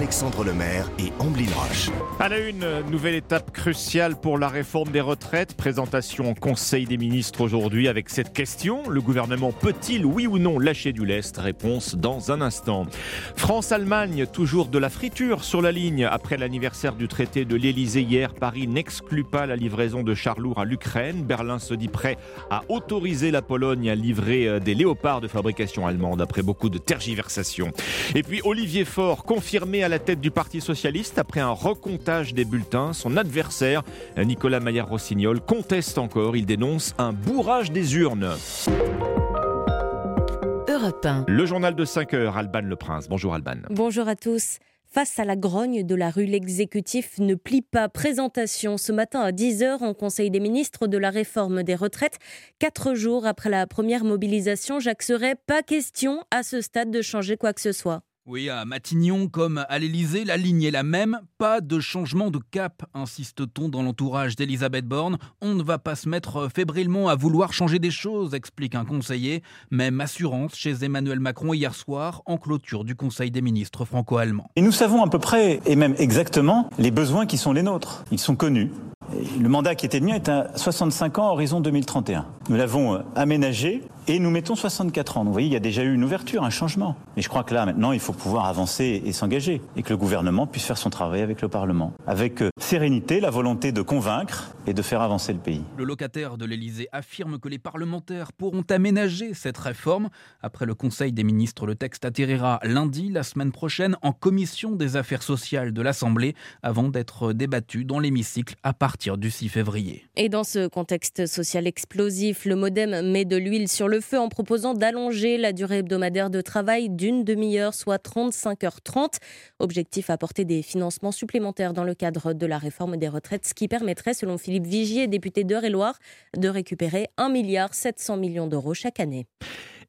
Alexandre Lemaire et Amblin Roche. À une, nouvelle étape cruciale pour la réforme des retraites. Présentation en Conseil des ministres aujourd'hui avec cette question. Le gouvernement peut-il, oui ou non, lâcher du lest? Réponse dans un instant. France-Allemagne, toujours de la friture sur la ligne. Après l'anniversaire du traité de l'Elysée hier, Paris n'exclut pas la livraison de chars lourds à l'Ukraine. Berlin se dit prêt à autoriser la Pologne à livrer euh, des léopards de fabrication allemande après beaucoup de tergiversations. Et puis Olivier Faure, confirmé à la tête du Parti socialiste après un recomptage des bulletins. Son adversaire, Nicolas Maillard-Rossignol, conteste encore. Il dénonce un bourrage des urnes. Europe 1. Le journal de 5 heures, Alban Le Prince. Bonjour Alban. Bonjour à tous. Face à la grogne de la rue, l'exécutif ne plie pas. Présentation ce matin à 10h en Conseil des ministres de la réforme des retraites. Quatre jours après la première mobilisation, Jacques Serret, pas question à ce stade de changer quoi que ce soit. Oui, à Matignon comme à l'Élysée, la ligne est la même. Pas de changement de cap, insiste-t-on dans l'entourage d'Elisabeth Borne. On ne va pas se mettre fébrilement à vouloir changer des choses, explique un conseiller. Même assurance chez Emmanuel Macron hier soir en clôture du Conseil des ministres franco-allemands. Et nous savons à peu près, et même exactement, les besoins qui sont les nôtres. Ils sont connus. Le mandat qui était le est à 65 ans, horizon 2031. Nous l'avons euh, aménagé et nous mettons 64 ans. Donc, vous voyez, il y a déjà eu une ouverture, un changement. Mais je crois que là, maintenant, il faut pouvoir avancer et s'engager. Et que le gouvernement puisse faire son travail avec le Parlement. Avec euh, sérénité, la volonté de convaincre et de faire avancer le pays. Le locataire de l'Élysée affirme que les parlementaires pourront aménager cette réforme. Après le Conseil des ministres, le texte atterrira lundi, la semaine prochaine, en commission des affaires sociales de l'Assemblée, avant d'être débattu dans l'hémicycle à partir du 6 février. Et dans ce contexte social explosif, le Modem met de l'huile sur le feu en proposant d'allonger la durée hebdomadaire de travail d'une demi-heure, soit 35h30. Objectif apporter des financements supplémentaires dans le cadre de la réforme des retraites, ce qui permettrait, selon Philippe Vigier, député d'Eure-et-Loire, de récupérer 1,7 milliard d'euros chaque année.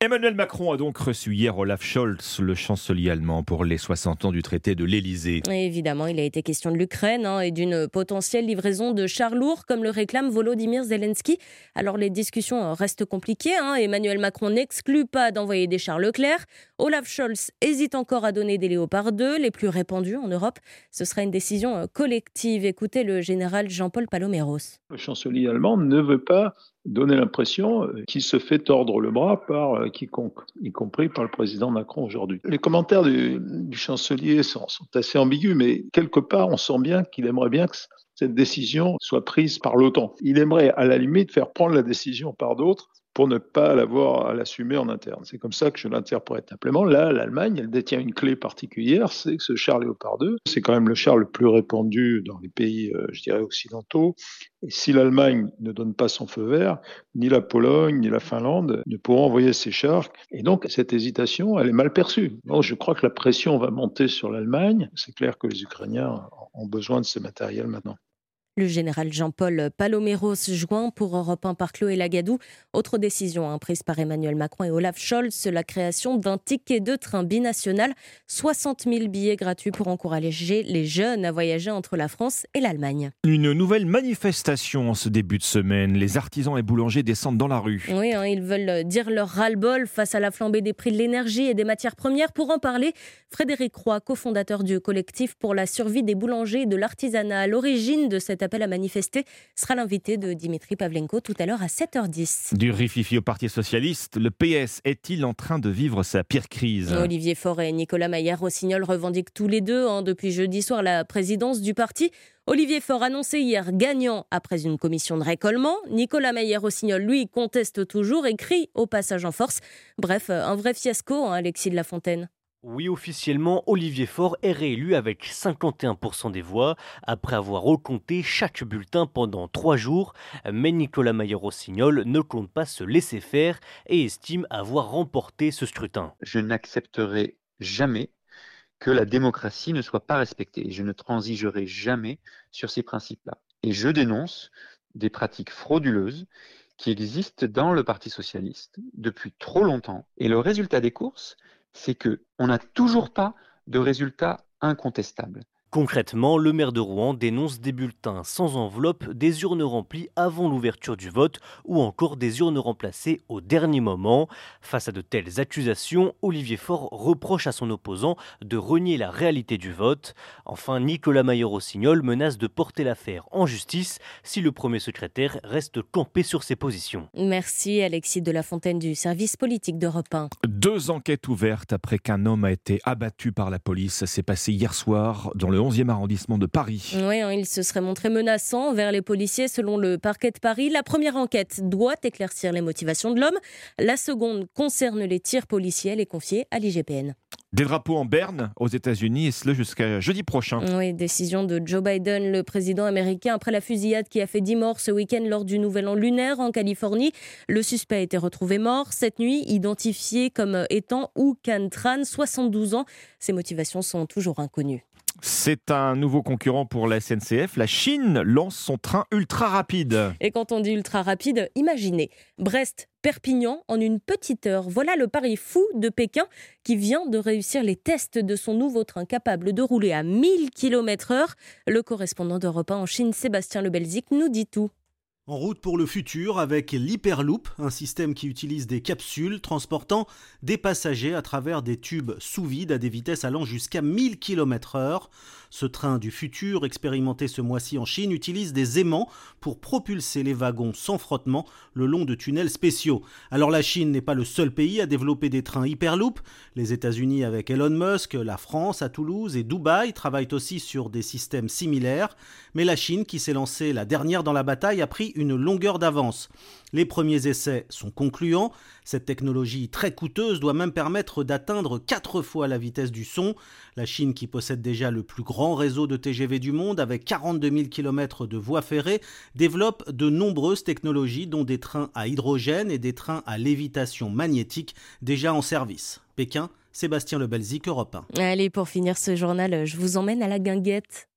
Emmanuel Macron a donc reçu hier Olaf Scholz, le chancelier allemand, pour les 60 ans du traité de l'Élysée. Évidemment, il a été question de l'Ukraine hein, et d'une potentielle livraison de chars lourds, comme le réclame Volodymyr Zelensky. Alors les discussions restent compliquées. Hein. Emmanuel Macron n'exclut pas d'envoyer des chars Leclerc. Olaf Scholz hésite encore à donner des Léopard 2, les plus répandus en Europe. Ce sera une décision collective. Écoutez le général Jean-Paul Paloméros. Le chancelier allemand ne veut pas donner l'impression qu'il se fait tordre le bras par euh, quiconque, y compris par le président Macron aujourd'hui. Les commentaires du, chancelier sont, sont, assez ambigus, mais quelque part, on sent bien qu'il aimerait bien que cette décision soit prise par l'OTAN. Il aimerait, à la limite, faire prendre la décision par d'autres pour ne pas l'avoir à l'assumer en interne. C'est comme ça que je l'interprète simplement. Là, l'Allemagne, elle détient une clé particulière, c'est que ce char Léopard 2, c'est quand même le char le plus répandu dans les pays, euh, je dirais, occidentaux. Et si l'Allemagne ne donne pas son feu vert, ni la Pologne, ni la Finlande ne pourront envoyer ces chars. Et donc, cette hésitation, elle est mal perçue. Je crois que la pression va monter sur l'Allemagne. C'est clair que les Ukrainiens ont besoin de ce matériel maintenant. Le général Jean-Paul Paloméros joint pour Europe 1 par Chloé Lagadou. Autre décision hein, prise par Emmanuel Macron et Olaf Scholz, la création d'un ticket de train binational. 60 000 billets gratuits pour encourager les jeunes à voyager entre la France et l'Allemagne. Une nouvelle manifestation en ce début de semaine. Les artisans et boulangers descendent dans la rue. Oui, hein, ils veulent dire leur ras-le-bol face à la flambée des prix de l'énergie et des matières premières. Pour en parler, Frédéric Roy, cofondateur du collectif pour la survie des boulangers et de l'artisanat à l'origine de cette appel à manifester sera l'invité de Dimitri Pavlenko tout à l'heure à 7h10. Du rififi au Parti Socialiste, le PS est-il en train de vivre sa pire crise? Olivier Faure et Nicolas Maillard-Rossignol revendiquent tous les deux hein, depuis jeudi soir la présidence du parti. Olivier Faure annoncé hier gagnant après une commission de récollement. Nicolas Maillard-Rossignol, lui, conteste toujours et crie au passage en force. Bref, un vrai fiasco, hein, Alexis de la Fontaine. Oui, officiellement, Olivier Faure est réélu avec 51% des voix après avoir recompté chaque bulletin pendant trois jours. Mais Nicolas Maillot-Rossignol ne compte pas se laisser faire et estime avoir remporté ce scrutin. Je n'accepterai jamais que la démocratie ne soit pas respectée. Je ne transigerai jamais sur ces principes-là. Et je dénonce des pratiques frauduleuses qui existent dans le Parti socialiste depuis trop longtemps. Et le résultat des courses, c'est qu'on n'a toujours pas de résultats incontestables. Concrètement, le maire de Rouen dénonce des bulletins sans enveloppe, des urnes remplies avant l'ouverture du vote ou encore des urnes remplacées au dernier moment. Face à de telles accusations, Olivier Faure reproche à son opposant de renier la réalité du vote. Enfin, Nicolas Maillot-Rossignol menace de porter l'affaire en justice si le premier secrétaire reste campé sur ses positions. Merci Alexis de la Fontaine du service politique d'Europe 1. Deux enquêtes ouvertes après qu'un homme a été abattu par la police. Ça s'est passé hier soir dans le 11e arrondissement de Paris. Oui, hein, il se serait montré menaçant vers les policiers selon le parquet de Paris. La première enquête doit éclaircir les motivations de l'homme. La seconde concerne les tirs policiers. Elle est confiée à l'IGPN. Des drapeaux en berne aux États-Unis et cela jusqu'à jeudi prochain. Oui, décision de Joe Biden, le président américain, après la fusillade qui a fait 10 morts ce week-end lors du Nouvel An lunaire en Californie. Le suspect a été retrouvé mort cette nuit, identifié comme étant Wu Can Tran, 72 ans. Ses motivations sont toujours inconnues. C'est un nouveau concurrent pour la SNCF. La Chine lance son train ultra rapide. Et quand on dit ultra rapide, imaginez Brest, Perpignan en une petite heure. Voilà le pari fou de Pékin qui vient de réussir les tests de son nouveau train capable de rouler à 1000 km/h. Le correspondant d'Europe 1 en Chine, Sébastien Lebelzik, nous dit tout. En route pour le futur avec l'Hyperloop, un système qui utilise des capsules transportant des passagers à travers des tubes sous vide à des vitesses allant jusqu'à 1000 km/h. Ce train du futur, expérimenté ce mois-ci en Chine, utilise des aimants pour propulser les wagons sans frottement le long de tunnels spéciaux. Alors la Chine n'est pas le seul pays à développer des trains Hyperloop. Les États-Unis avec Elon Musk, la France à Toulouse et Dubaï travaillent aussi sur des systèmes similaires. Mais la Chine, qui s'est lancée la dernière dans la bataille, a pris une longueur d'avance. Les premiers essais sont concluants. Cette technologie très coûteuse doit même permettre d'atteindre 4 fois la vitesse du son. La Chine, qui possède déjà le plus grand réseau de TGV du monde avec 42 000 km de voies ferrées, développe de nombreuses technologies dont des trains à hydrogène et des trains à lévitation magnétique déjà en service. Pékin, Sébastien Lebelzik, Europe 1. Allez, pour finir ce journal, je vous emmène à la guinguette.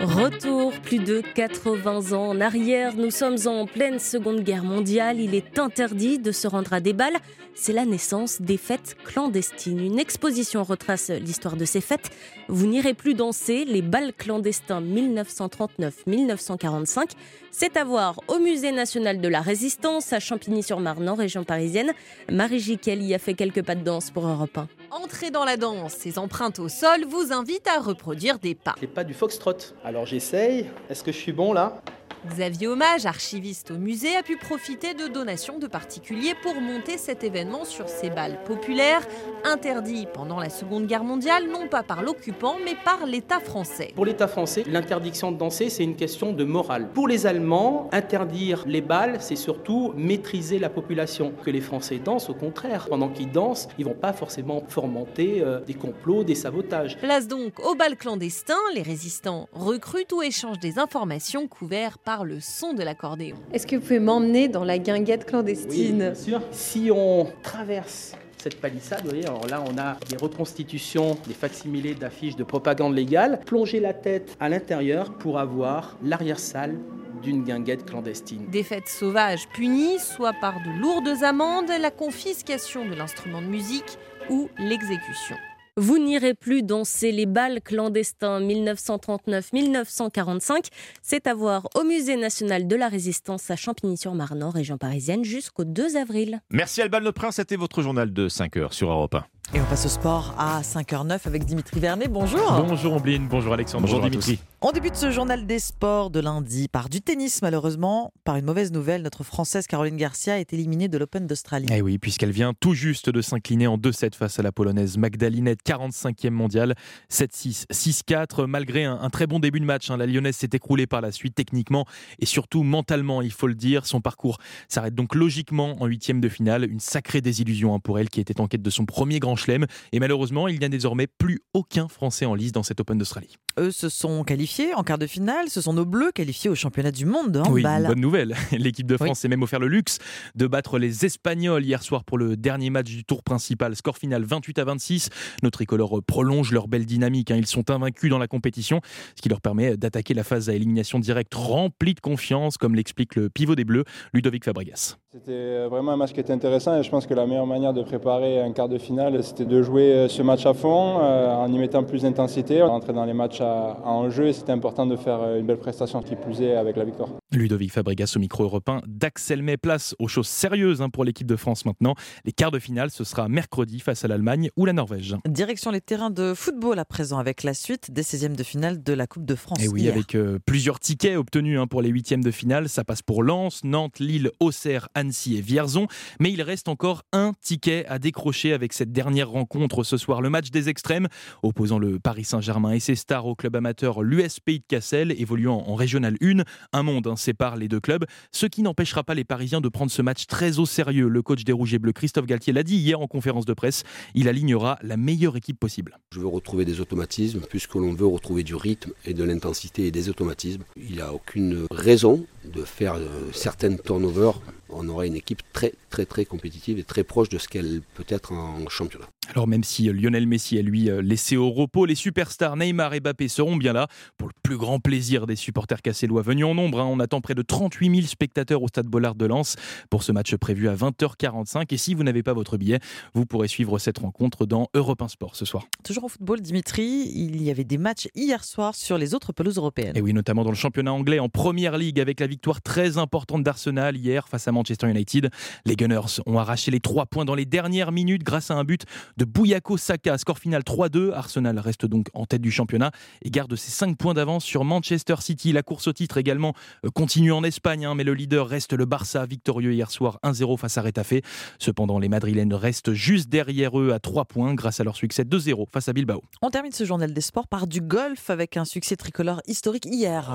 Retour plus de 80 ans en arrière, nous sommes en pleine Seconde Guerre mondiale, il est interdit de se rendre à des balles, c'est la naissance des fêtes clandestines. Une exposition retrace l'histoire de ces fêtes. Vous n'irez plus danser, les balles clandestins 1939-1945. C'est à voir au Musée national de la Résistance à Champigny-sur-Marne en région parisienne. Marie Giquel y a fait quelques pas de danse pour Europe 1. Entrer dans la danse, ces empreintes au sol vous invitent à reproduire des pas. Les pas du foxtrot. Alors j'essaye. Est-ce que je suis bon là? Xavier Hommage, archiviste au musée, a pu profiter de donations de particuliers pour monter cet événement sur ces balles populaires, interdits pendant la Seconde Guerre mondiale, non pas par l'occupant, mais par l'État français. Pour l'État français, l'interdiction de danser, c'est une question de morale. Pour les Allemands, interdire les balles, c'est surtout maîtriser la population. Que les Français dansent, au contraire. Pendant qu'ils dansent, ils vont pas forcément fomenter euh, des complots, des sabotages. Place donc au bal clandestin, les résistants recrutent ou échangent des informations couvertes par le son de l'accordéon. Est-ce que vous pouvez m'emmener dans la guinguette clandestine Oui, bien sûr. Si on traverse cette palissade, vous voyez, alors là on a des reconstitutions, des facsimilés d'affiches de propagande légale. Plongez la tête à l'intérieur pour avoir l'arrière-salle d'une guinguette clandestine. Des fêtes sauvages punies, soit par de lourdes amendes, la confiscation de l'instrument de musique ou l'exécution. Vous n'irez plus danser les balles clandestins 1939-1945. C'est à voir au Musée national de la Résistance à Champigny-sur-Marne, région parisienne, jusqu'au 2 avril. Merci Alban Le Prince, c'était votre journal de 5 heures sur Europe 1. Et on passe au sport à 5h09 avec Dimitri Vernet. Bonjour. Bonjour Ombline, bonjour Alexandre, bonjour, Dimitri. On débute ce journal des sports de lundi par du tennis, malheureusement. Par une mauvaise nouvelle, notre Française Caroline Garcia est éliminée de l'Open d'Australie. Eh oui, puisqu'elle vient tout juste de s'incliner en 2-7 face à la Polonaise Magdalinette, 45e mondiale, 7-6, 6-4. Malgré un, très bon début de match, hein, la Lyonnaise s'est écroulée par la suite techniquement et surtout mentalement, il faut le dire. Son parcours s'arrête donc logiquement en huitième de finale. Une sacrée désillusion hein, pour elle qui était en quête de son premier grand chelem. Et malheureusement, il n'y a désormais plus aucun Français en lice dans cet Open d'Australie. eux, se sont qualifiés en quart de finale. Ce sont nos Bleus qualifiés au championnat du monde de handball. Oui, une bonne nouvelle. L'équipe de France s'est même offert le luxe de battre les Espagnols hier soir pour le dernier match du tour principal. Score final 28 à 26. Nos tricolores prolongent leur belle dynamique. Hein. Ils sont invaincus dans la compétition, ce qui leur permet d'attaquer la phase à élimination directe remplie de confiance, comme l'explique le pivot des Bleus, Ludovic Fabregas. C'était vraiment un match qui était intéressant et je pense que la meilleure manière de préparer un quart de finale, c'était de jouer ce match à fond euh, en y mettant plus d'intensité. On rentrait dans les matchs à, enjeu et c'était important de faire une belle prestation qui plus est avec la victoire. Ludovic Fabregas au micro européen d'Axel May. Place aux choses sérieuses hein, pour l'équipe de France maintenant. Les quarts de finale, ce sera mercredi face à l'Allemagne ou la Norvège. Direction les terrains de football à présent avec la suite des 16e de finale de la Coupe de France. Et oui, avec euh, plusieurs tickets obtenus hein, pour les huitièmes de finale. Ça passe pour Lens, Nantes, Lille, Auxerre, Annecy et Vierzon. Mais il reste encore un ticket à décrocher avec cette dernière rencontre ce soir. Le match des extrêmes opposant le Paris Saint-Germain et ses stars au club amateur l'USP de Cassel, évoluant en Régional 1. Un monde sépare les deux clubs, ce qui n'empêchera pas les Parisiens de prendre ce match très au sérieux. Le coach des Rouges et Bleus, Christophe Galtier, l'a dit hier en conférence de presse. Il alignera la meilleure équipe possible. Je veux retrouver des automatismes, puisque l'on veut retrouver du rythme et de l'intensité et des automatismes. Il n'y a aucune raison de faire euh, certaines turnovers on aura une équipe très très très compétitive et très proche de ce qu'elle peut être en championnat. Alors même si euh, Lionel Messi est lui euh, laissé au repos, les superstars Neymar et Mbappé seront bien là pour le plus grand plaisir des supporters cassélois venus en nombre. Hein. On attend près de 38 000 spectateurs au stade Bollard de Lens pour ce match prévu à 20h45. Et si vous n'avez pas votre billet, vous pourrez suivre cette rencontre dans Europe 1 Sport ce soir. Toujours au football, Dimitri, il y avait des matchs hier soir sur les autres pelouses européennes. Et oui, notamment dans le championnat anglais en première ligue avec la victoire très importante d'Arsenal hier face à Manchester United. Les Gunners ont arraché les trois points dans les dernières minutes grâce à un but de Bouyako Saka. Score final 3-2. Arsenal reste donc en tête du championnat et garde ses 5 points d'avance sur Manchester City. La course au titre également euh, continue en Espagne, hein, mais le leader reste le Barça, victorieux hier soir 1-0 face à Retafe. Cependant, les Madrilènes restent juste derrière eux à 3 points grâce à leur succès 2-0 face à Bilbao. On termine ce journal des sports par du golf avec un succès tricolore historique hier.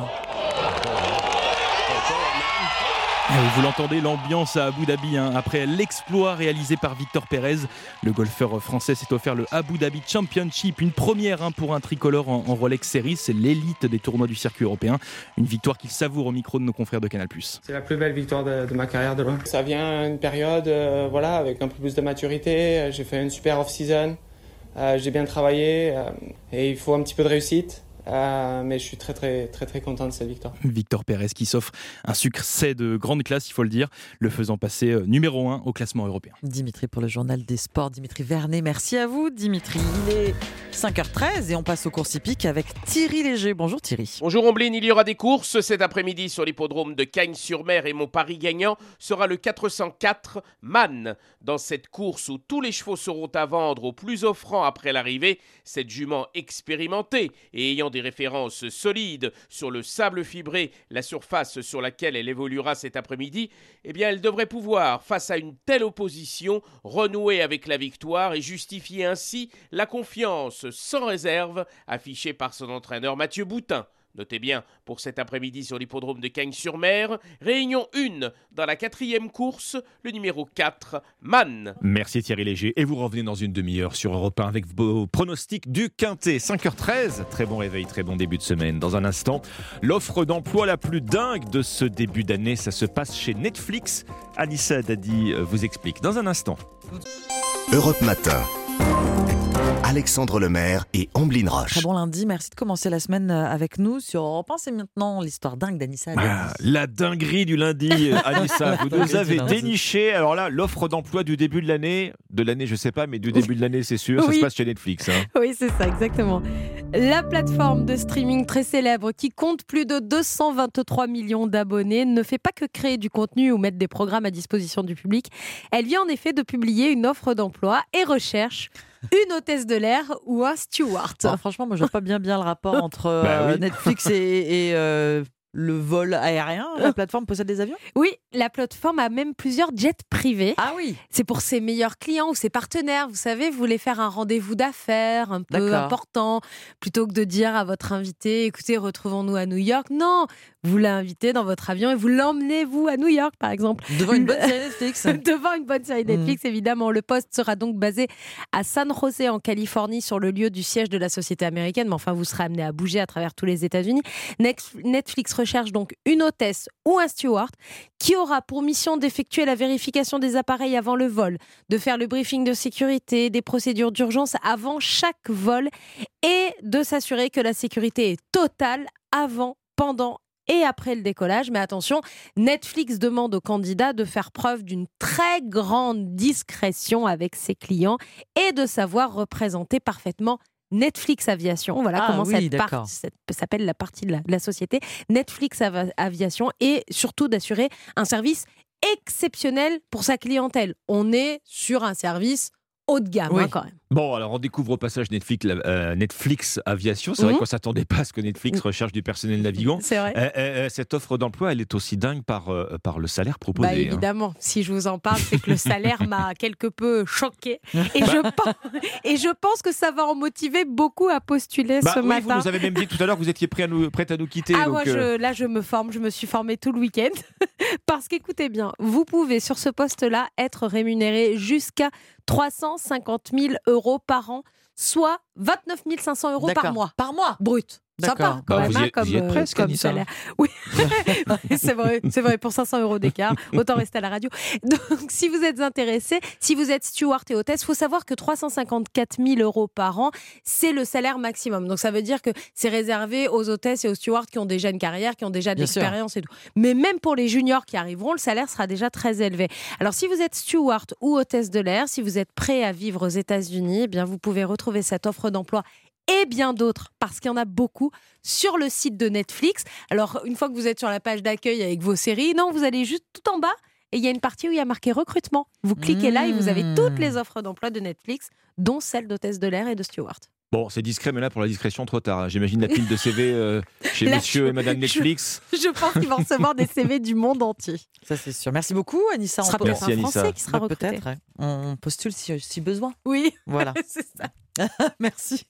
Ah vous l'entendez, l'ambiance à Abu Dhabi, hein. après l'exploit réalisé par Victor Pérez, le golfeur français s'est offert le Abu Dhabi Championship, une première hein, pour un tricolore en, Rolex Series, c'est l'élite des tournois du circuit européen, une victoire qu'il savoure au micro de nos confrères de Canal+. C'est la plus belle victoire de, ma carrière de loin. Ça vient une période, euh, voilà, avec un peu plus de maturité, j'ai fait une super off-season, euh, j'ai bien travaillé, euh, et il faut un petit peu de réussite. Euh, mais je suis très très très très content de cette victoire. Victor Pérez qui s'offre un succès de grande classe, il faut le dire, le faisant passer euh, numéro 1 au classement européen. Dimitri pour le journal des sports, Dimitri Vernet, merci à vous Dimitri. Il est 5h13 et on passe au course hippique avec Thierry Léger. Bonjour Thierry. Bonjour Omblin, il y aura des courses cet après-midi sur l'hippodrome de Cagnes-sur-Mer et mon pari gagnant sera le 404 Man. Dans cette course où tous les chevaux seront à vendre au plus offrant après l'arrivée, cette jument expérimentée et ayant références solides sur le sable fibré, la surface sur laquelle elle évoluera cet après-midi, eh bien elle devrait pouvoir, face à une telle opposition, renouer avec la victoire et justifier ainsi la confiance sans réserve affichée par son entraîneur Mathieu Boutin. Notez bien, pour cet après-midi sur l'hippodrome de Cagnes-sur-Mer, réunion 1 dans la quatrième course, le numéro 4, Man. Merci Thierry Léger. Et vous revenez dans une demi-heure sur Europe 1 avec vos pronostics du Quintet. 5h13, très bon réveil, très bon début de semaine. Dans un instant, l'offre d'emploi la plus dingue de ce début d'année, ça se passe chez Netflix. Anissa Dadi euh, vous explique dans un instant. Europe Matin. Alexandre Lemaire et Amblin Roche. Très bon lundi, merci de commencer la semaine euh, avec nous sur Europe 1. C'est maintenant l'histoire dingue d'Anissa. Ah, la dinguerie du lundi, euh, Anissa. Vous nous avez déniché, alors là, l'offre d'emploi du début de l'année, de l'année je sais pas, mais du début de l'année c'est sûr, ça se passe chez Netflix. Hein. Oui, c'est ça, exactement. La plateforme de streaming très célèbre qui compte plus de 223 millions d'abonnés ne fait pas que créer du contenu ou mettre des programmes à disposition du public. Elle vient en effet de publier une offre d'emploi et recherche une hôtesse de l'air ou un steward. Franchement, moi, je vois pas bien bien le rapport entre bah euh, Netflix et, euh, le vol aérien La plateforme possède des avions? Oui, la plateforme a même plusieurs jets privés. Ah oui C'est pour ses meilleurs clients ou ses partenaires. Vous savez, vous voulez faire un rendez-vous d'affaires un peu important, plutôt que de dire à votre invité, écoutez, retrouvons-nous à New York. Non, vous l'invitez dans votre avion et vous l'emmenez, vous, à New York, par exemple. Devant une bonne série Netflix. Devant une bonne série Netflix, Mm. évidemment. Le poste sera donc basé à San José, en Californie, sur le lieu du siège de la société américaine. Mais enfin, vous serez amené à bouger à travers tous les États-Unis. Netflix recherche donc une hôtesse ou un steward qui aura pour mission d'effectuer la vérification des appareils avant le vol, de faire le briefing de sécurité, des procédures d'urgence avant chaque vol et de s'assurer que la sécurité est totale avant, pendant et après le décollage. Mais attention, Netflix demande aux candidats de faire preuve d'une très grande discrétion avec ses clients et de savoir représenter parfaitement Netflix Aviation. Voilà Ah comment oui, cette cette- s'appelle la partie de la, de la société. Netflix Aviation et surtout d'assurer un service exceptionnel pour sa clientèle. On est sur un service haut de gamme Oui. hein, quand même. Bon, alors on découvre au passage Netflix, euh, Netflix Aviation. C'est vrai Mhm. qu'on s'attendait pas à ce que Netflix recherche du personnel navigant. C'est vrai. Euh, euh, cette offre d'emploi, elle est aussi dingue par, par le salaire proposé. Bah, hein. évidemment, si je vous en parle, c'est que le salaire m'a quelque peu choqué. Et, Bah. je pense, et je pense que ça va en motiver beaucoup à postuler Bah ce oui, matin. vous nous avez même dit tout à l'heure que vous étiez prêt à nous, prête à nous quitter. Ah, donc, moi, je, là, je me forme, je me suis formée tout le week-end. Parce qu'écoutez bien, vous pouvez sur ce poste-là être rémunéré jusqu'à 350 000 euros par an, soit 29 500 euros par mois. Par mois? Brut. D'accord. Sympa, quand Bah, même, vous y hein, comme, vous y êtes euh, presque, comme Anissa. salaire. Oui, c'est vrai, c'est vrai, pour 500 euros d'écart, autant rester à la radio. Donc, si vous êtes intéressé, si vous êtes steward et hôtesse, il faut savoir que 354 000 euros par an, c'est le salaire maximum. Donc, ça veut dire que c'est réservé aux hôtesses et aux stewards qui ont déjà une carrière, qui ont déjà de l'expérience et tout. Mais même pour les juniors qui arriveront, le salaire sera déjà très élevé. Alors, si vous êtes steward ou hôtesse de l'air, si vous êtes prêt à vivre aux États-Unis, eh bien, vous pouvez retrouver cette offre d'emploi et bien d'autres, parce qu'il y en a beaucoup, sur le site de Netflix. Alors, une fois que vous êtes sur la page d'accueil avec vos séries, non, vous allez juste tout en bas et il y a une partie où il y a marqué recrutement. Vous cliquez là et vous avez toutes les offres d'emploi de Netflix, dont celle d'hôtesse de l'air et de steward. Bon, c'est discret, mais là, pour la discrétion, trop tard. J'imagine la pile de CV euh, chez Là, monsieur je- et madame je- Netflix. Je pense qu'ils vont recevoir des CV du monde entier. Ça, c'est sûr. Merci beaucoup, Anissa. Sera On peut- peut-être un Merci, Français Anissa. qui sera Bah, recruté. Peut-être. On postule si, si besoin. Oui, Voilà. c'est ça. Merci.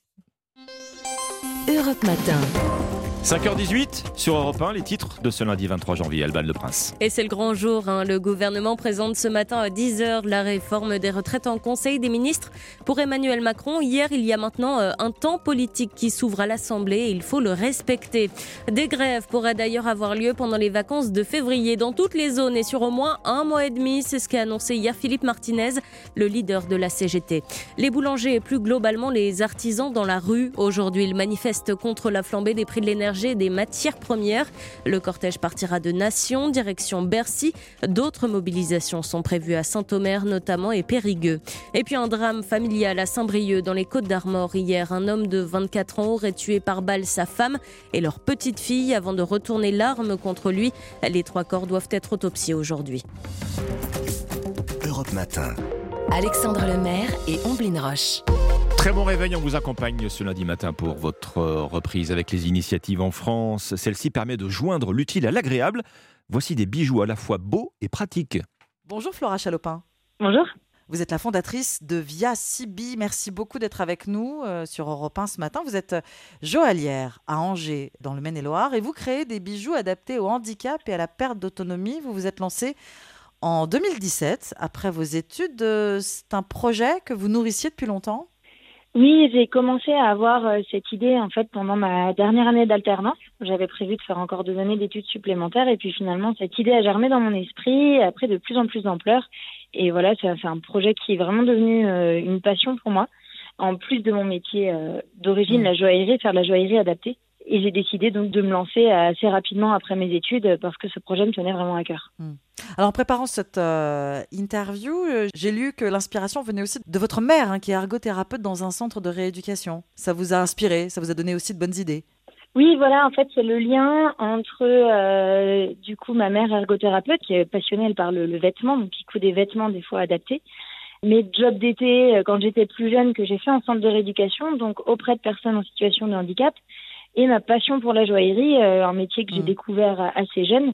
Europe Matin. 5h18 sur Europe 1, les titres de ce lundi 23 janvier. Alban Le Prince. Et c'est le grand jour. hein. Le gouvernement présente ce matin à 10h la réforme des retraites en Conseil des ministres. Pour Emmanuel Macron, hier, il y a maintenant euh, un temps politique qui s'ouvre à l'Assemblée et il faut le respecter. Des grèves pourraient d'ailleurs avoir lieu pendant les vacances de février dans toutes les zones et sur au moins un mois et demi. C'est ce qu'a annoncé hier Philippe Martinez, le leader de la CGT. Les boulangers et plus globalement les artisans dans la rue. Aujourd'hui, ils manifestent contre la flambée des prix de l'énergie des matières premières. Le cortège partira de Nation, direction Bercy. D'autres mobilisations sont prévues à Saint-Omer notamment et Périgueux. Et puis un drame familial à Saint-Brieuc dans les Côtes d'Armor hier. Un homme de 24 ans aurait tué par balle sa femme et leur petite fille avant de retourner l'arme contre lui. Les trois corps doivent être autopsiés aujourd'hui. Europe Matin. Alexandre Lemaire et Omblin Roche. Très bon réveil, on vous accompagne ce lundi matin pour votre euh, reprise avec les initiatives en France. Celle-ci permet de joindre l'utile à l'agréable. Voici des bijoux à la fois beaux et pratiques. Bonjour Flora Chalopin. Bonjour. Vous êtes la fondatrice de Via Sibi. Merci beaucoup d'être avec nous euh, sur Europe 1 ce matin. Vous êtes euh, joaillière à Angers, dans le Maine-et-Loire, et vous créez des bijoux adaptés au handicap et à la perte d'autonomie. Vous vous êtes lancé en 2017, après vos études. C'est un projet que vous nourrissiez depuis longtemps? Oui, j'ai commencé à avoir euh, cette idée en fait pendant ma dernière année d'alternance. J'avais prévu de faire encore deux années d'études supplémentaires et puis finalement cette idée a germé dans mon esprit, après de plus en plus d'ampleur. Et voilà, c'est un projet qui est vraiment devenu euh, une passion pour moi, en plus de mon métier euh, d'origine, la joaillerie, faire de la joaillerie adaptée. Et j'ai décidé donc de me lancer assez rapidement après mes études parce que ce projet me tenait vraiment à cœur. Alors en préparant cette euh, interview, euh, j'ai lu que l'inspiration venait aussi de votre mère, hein, qui est ergothérapeute dans un centre de rééducation. Ça vous a inspiré, ça vous a donné aussi de bonnes idées. Oui, voilà, en fait, c'est le lien entre, euh, du coup, ma mère ergothérapeute, qui est passionnée, par le, le vêtement, donc qui coud des vêtements des fois adaptés. Mes jobs d'été, quand j'étais plus jeune, que j'ai fait en centre de rééducation, donc auprès de personnes en situation de handicap, et ma passion pour la joaillerie, euh, un métier que j'ai découvert euh, assez jeune.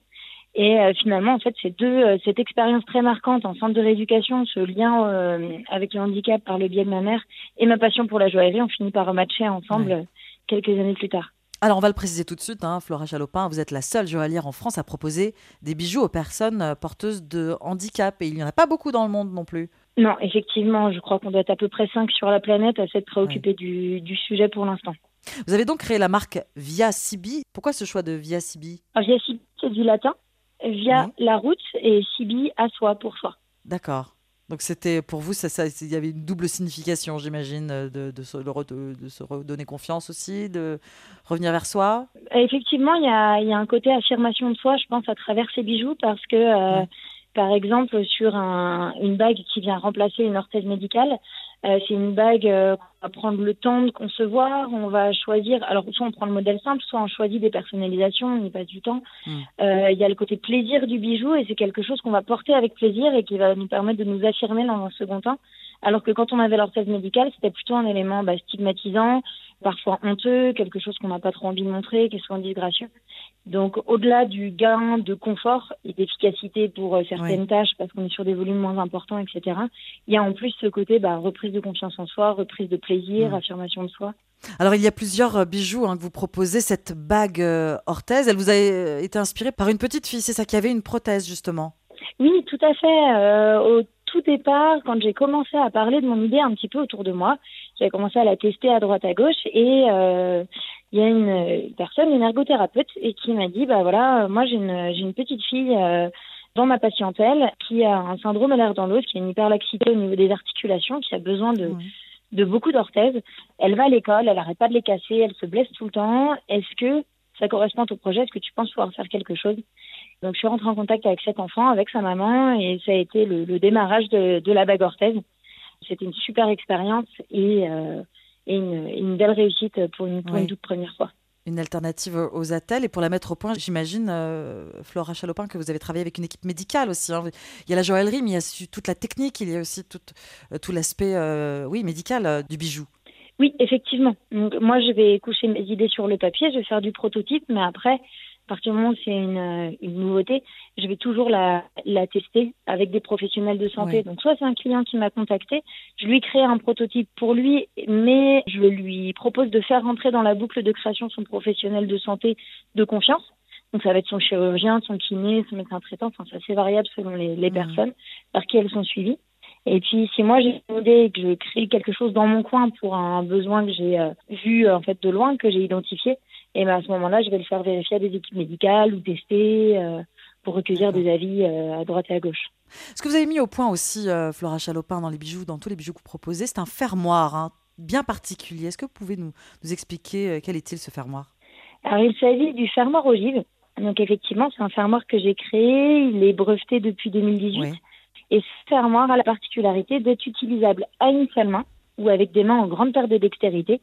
Et euh, finalement, en fait, ces deux, euh, cette expérience très marquante en centre de rééducation, ce lien avec le handicap par le biais de ma mère, et ma passion pour la joaillerie, ont fini par matcher ensemble quelques années plus tard. Alors, on va le préciser tout de suite, hein, Flora Chalopin, vous êtes la seule joaillière en France à proposer des bijoux aux personnes porteuses de handicap. Et il n'y en a pas beaucoup dans le monde non plus. Non, effectivement, je crois qu'on doit être à peu près 5 sur la planète à s'être préoccupé du, du sujet pour l'instant. Vous avez donc créé la marque Via Sibi. Pourquoi ce choix de Via Sibi? Alors, Via Sibi, c'est du latin. Via la route et Sibi à soi, pour soi. D'accord. Donc c'était pour vous, ça, ça, il y avait une double signification, j'imagine, euh, de, de, se, de, de, se redonner confiance aussi, de revenir vers soi? Effectivement, il y a, il y a un côté affirmation de soi, je pense, à travers ces bijoux, parce que, euh, par exemple, sur un, une bague qui vient remplacer une orthèse médicale, euh, c'est une bague euh, qu'on va prendre le temps de concevoir. On va choisir. Alors, soit on prend le modèle simple, soit on choisit des personnalisations. On y passe du temps. Euh, Il y a le côté plaisir du bijou et c'est quelque chose qu'on va porter avec plaisir et qui va nous permettre de nous affirmer dans un second temps. Alors que quand on avait l'orthèse médicale, c'était plutôt un élément bah, stigmatisant, parfois honteux, quelque chose qu'on n'a pas trop envie de montrer, qui est souvent disgracieux. Donc, au-delà du gain de confort et d'efficacité pour euh, certaines tâches, parce qu'on est sur des volumes moins importants, etc., il y a en plus ce côté bah, reprise de confiance en soi, reprise de plaisir, Mm. affirmation de soi. Alors il y a plusieurs euh, bijoux hein, que vous proposez. Cette bague euh, orthèse, elle vous a été inspirée par une petite fille, c'est ça, qui avait une prothèse justement? Oui, tout à fait. Euh, au tout départ, quand j'ai commencé à parler de mon idée un petit peu autour de moi, j'avais commencé à la tester à droite à gauche et euh, il y a une personne, une ergothérapeute, et qui m'a dit bah voilà, euh, moi j'ai une j'ai une petite fille euh, dans ma patientèle qui a un syndrome Ehlers-Danlos, qui a une hyperlaxité au niveau des articulations, qui a besoin de de beaucoup d'orthèses. Elle va à l'école, elle arrête pas de les casser, elle se blesse tout le temps. Est-ce que ça correspond au projet? Est-ce que tu penses pouvoir faire quelque chose? Donc je suis rentrée en contact avec cet enfant, avec sa maman, et ça a été le, le démarrage de, de la bague orthèse. C'était une super expérience et, euh, et une, une belle réussite pour une, pour Oui. une toute première fois. Une alternative aux attelles. Et pour la mettre au point, j'imagine, euh, Flora Chalopin, que vous avez travaillé avec une équipe médicale aussi. hein. Il y a la joaillerie, mais il y a toute la technique, il y a aussi tout, euh, tout l'aspect euh, oui, médical du bijou. Oui, effectivement. Donc, moi, je vais coucher mes idées sur le papier, je vais faire du prototype, mais après, partir du moment où c'est une, euh, une nouveauté, je vais toujours la, la tester avec des professionnels de santé. Ouais. Donc, soit c'est un client qui m'a contacté, je lui crée un prototype pour lui, mais je lui propose de faire rentrer dans la boucle de création son professionnel de santé de confiance. Donc, ça va être son chirurgien, son kiné, son médecin traitant, enfin, c'est assez variable selon les, les personnes par qui elles sont suivies. Et puis, si moi j'ai une idée et que je crée quelque chose dans mon coin pour un besoin que j'ai euh, vu en fait de loin, que j'ai identifié, et ben à ce moment-là, je vais le faire vérifier à des équipes médicales ou tester euh, pour recueillir des avis euh, à droite et à gauche. Ce que vous avez mis au point aussi, euh, Flora Chalopin, dans les bijoux, dans tous les bijoux que vous proposez, c'est un fermoir hein, bien particulier. Est-ce que vous pouvez nous, nous expliquer euh, quel est-il ce fermoir? Alors, il s'agit du fermoir ogive. Donc, effectivement, c'est un fermoir que j'ai créé. Il est breveté depuis 2018. Et ce fermoir a la particularité d'être utilisable à une seule main ou avec des mains en grande perte de dextérité,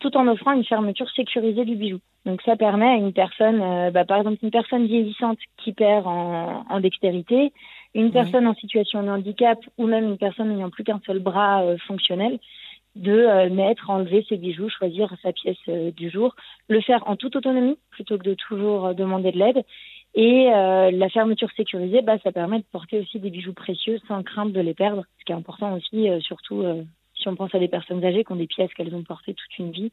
tout en offrant une fermeture sécurisée du bijou. Donc, ça permet à une personne, euh, bah, par exemple, une personne vieillissante qui perd en, en dextérité, une personne en situation de handicap ou même une personne n'ayant plus qu'un seul bras euh, fonctionnel, de euh, mettre, enlever ses bijoux, choisir sa pièce euh, du jour, le faire en toute autonomie plutôt que de toujours euh, demander de l'aide. Et euh, la fermeture sécurisée, bah, ça permet de porter aussi des bijoux précieux sans crainte de les perdre, ce qui est important aussi, euh, surtout euh, si on pense à des personnes âgées qui ont des pièces qu'elles ont portées toute une vie,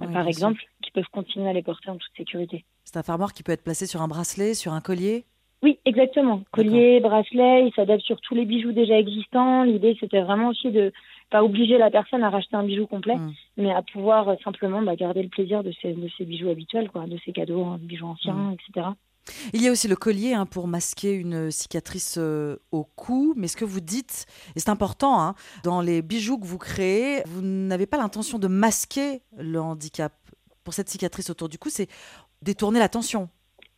Oui, par exemple, qui peuvent continuer à les porter en toute sécurité. C'est un fermoir qui peut être placé sur un bracelet, sur un collier? Oui, exactement. Collier, bracelet, il s'adapte sur tous les bijoux déjà existants. L'idée, c'était vraiment aussi de pas obliger la personne à racheter un bijou complet, mais à pouvoir simplement bah, garder le plaisir de ses, de ses bijoux habituels, quoi, de ses cadeaux, hein, bijoux anciens, etc. Il y a aussi le collier hein, pour masquer une cicatrice euh, au cou. Mais ce que vous dites, et c'est important, hein, dans les bijoux que vous créez, vous n'avez pas l'intention de masquer le handicap. Pour cette cicatrice autour du cou, c'est détourner l'attention.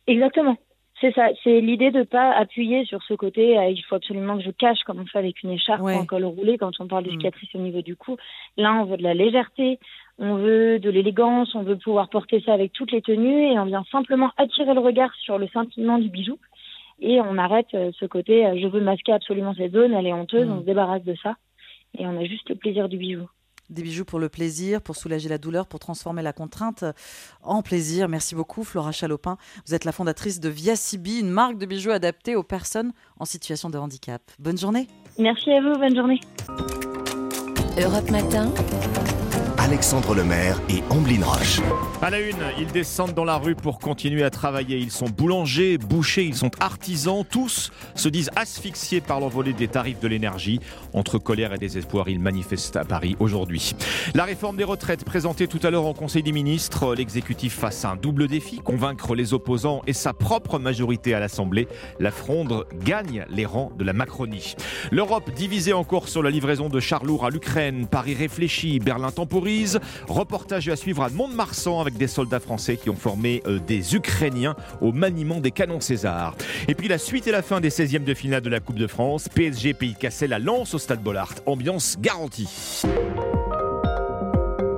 Exactement. C'est ça. C'est l'idée de pas appuyer sur ce côté. euh, il faut absolument que je cache, comme on fait avec une écharpe ou un col roulé quand on parle de cicatrice au niveau du cou. Là, on veut de la légèreté, on veut de l'élégance, on veut pouvoir porter ça avec toutes les tenues et on vient simplement attirer le regard sur le scintillement du bijou. Et on arrête euh, ce côté, euh, je veux masquer absolument cette zone, elle est honteuse, on se débarrasse de ça. Et on a juste le plaisir du bijou. Des bijoux pour le plaisir, pour soulager la douleur, pour transformer la contrainte en plaisir. Merci beaucoup, Flora Chalopin. Vous êtes la fondatrice de Via Sibi, une marque de bijoux adaptée aux personnes en situation de handicap. Bonne journée. Merci à vous, bonne journée. Europe Matin. Alexandre Lemaire et Amblin Roche. À la une, ils descendent dans la rue pour continuer à travailler. Ils sont boulangers, bouchers, ils sont artisans. Tous se disent asphyxiés par l'envolée des tarifs de l'énergie. Entre colère et désespoir, ils manifestent à Paris aujourd'hui. La réforme des retraites présentée tout à l'heure en Conseil des ministres. L'exécutif face à un double défi, convaincre les opposants et sa propre majorité à l'Assemblée. La fronde gagne les rangs de la Macronie. L'Europe divisée encore sur la livraison de chars à l'Ukraine. Paris réfléchit, Berlin temporise. Reportage à suivre à Mont-de-Marsan avec des soldats français qui ont formé euh, des Ukrainiens au maniement des canons César. Et puis la suite et la fin des 16e de finale de la Coupe de France. PSG Pays Cassel à Lens au Stade Bollard. Ambiance garantie.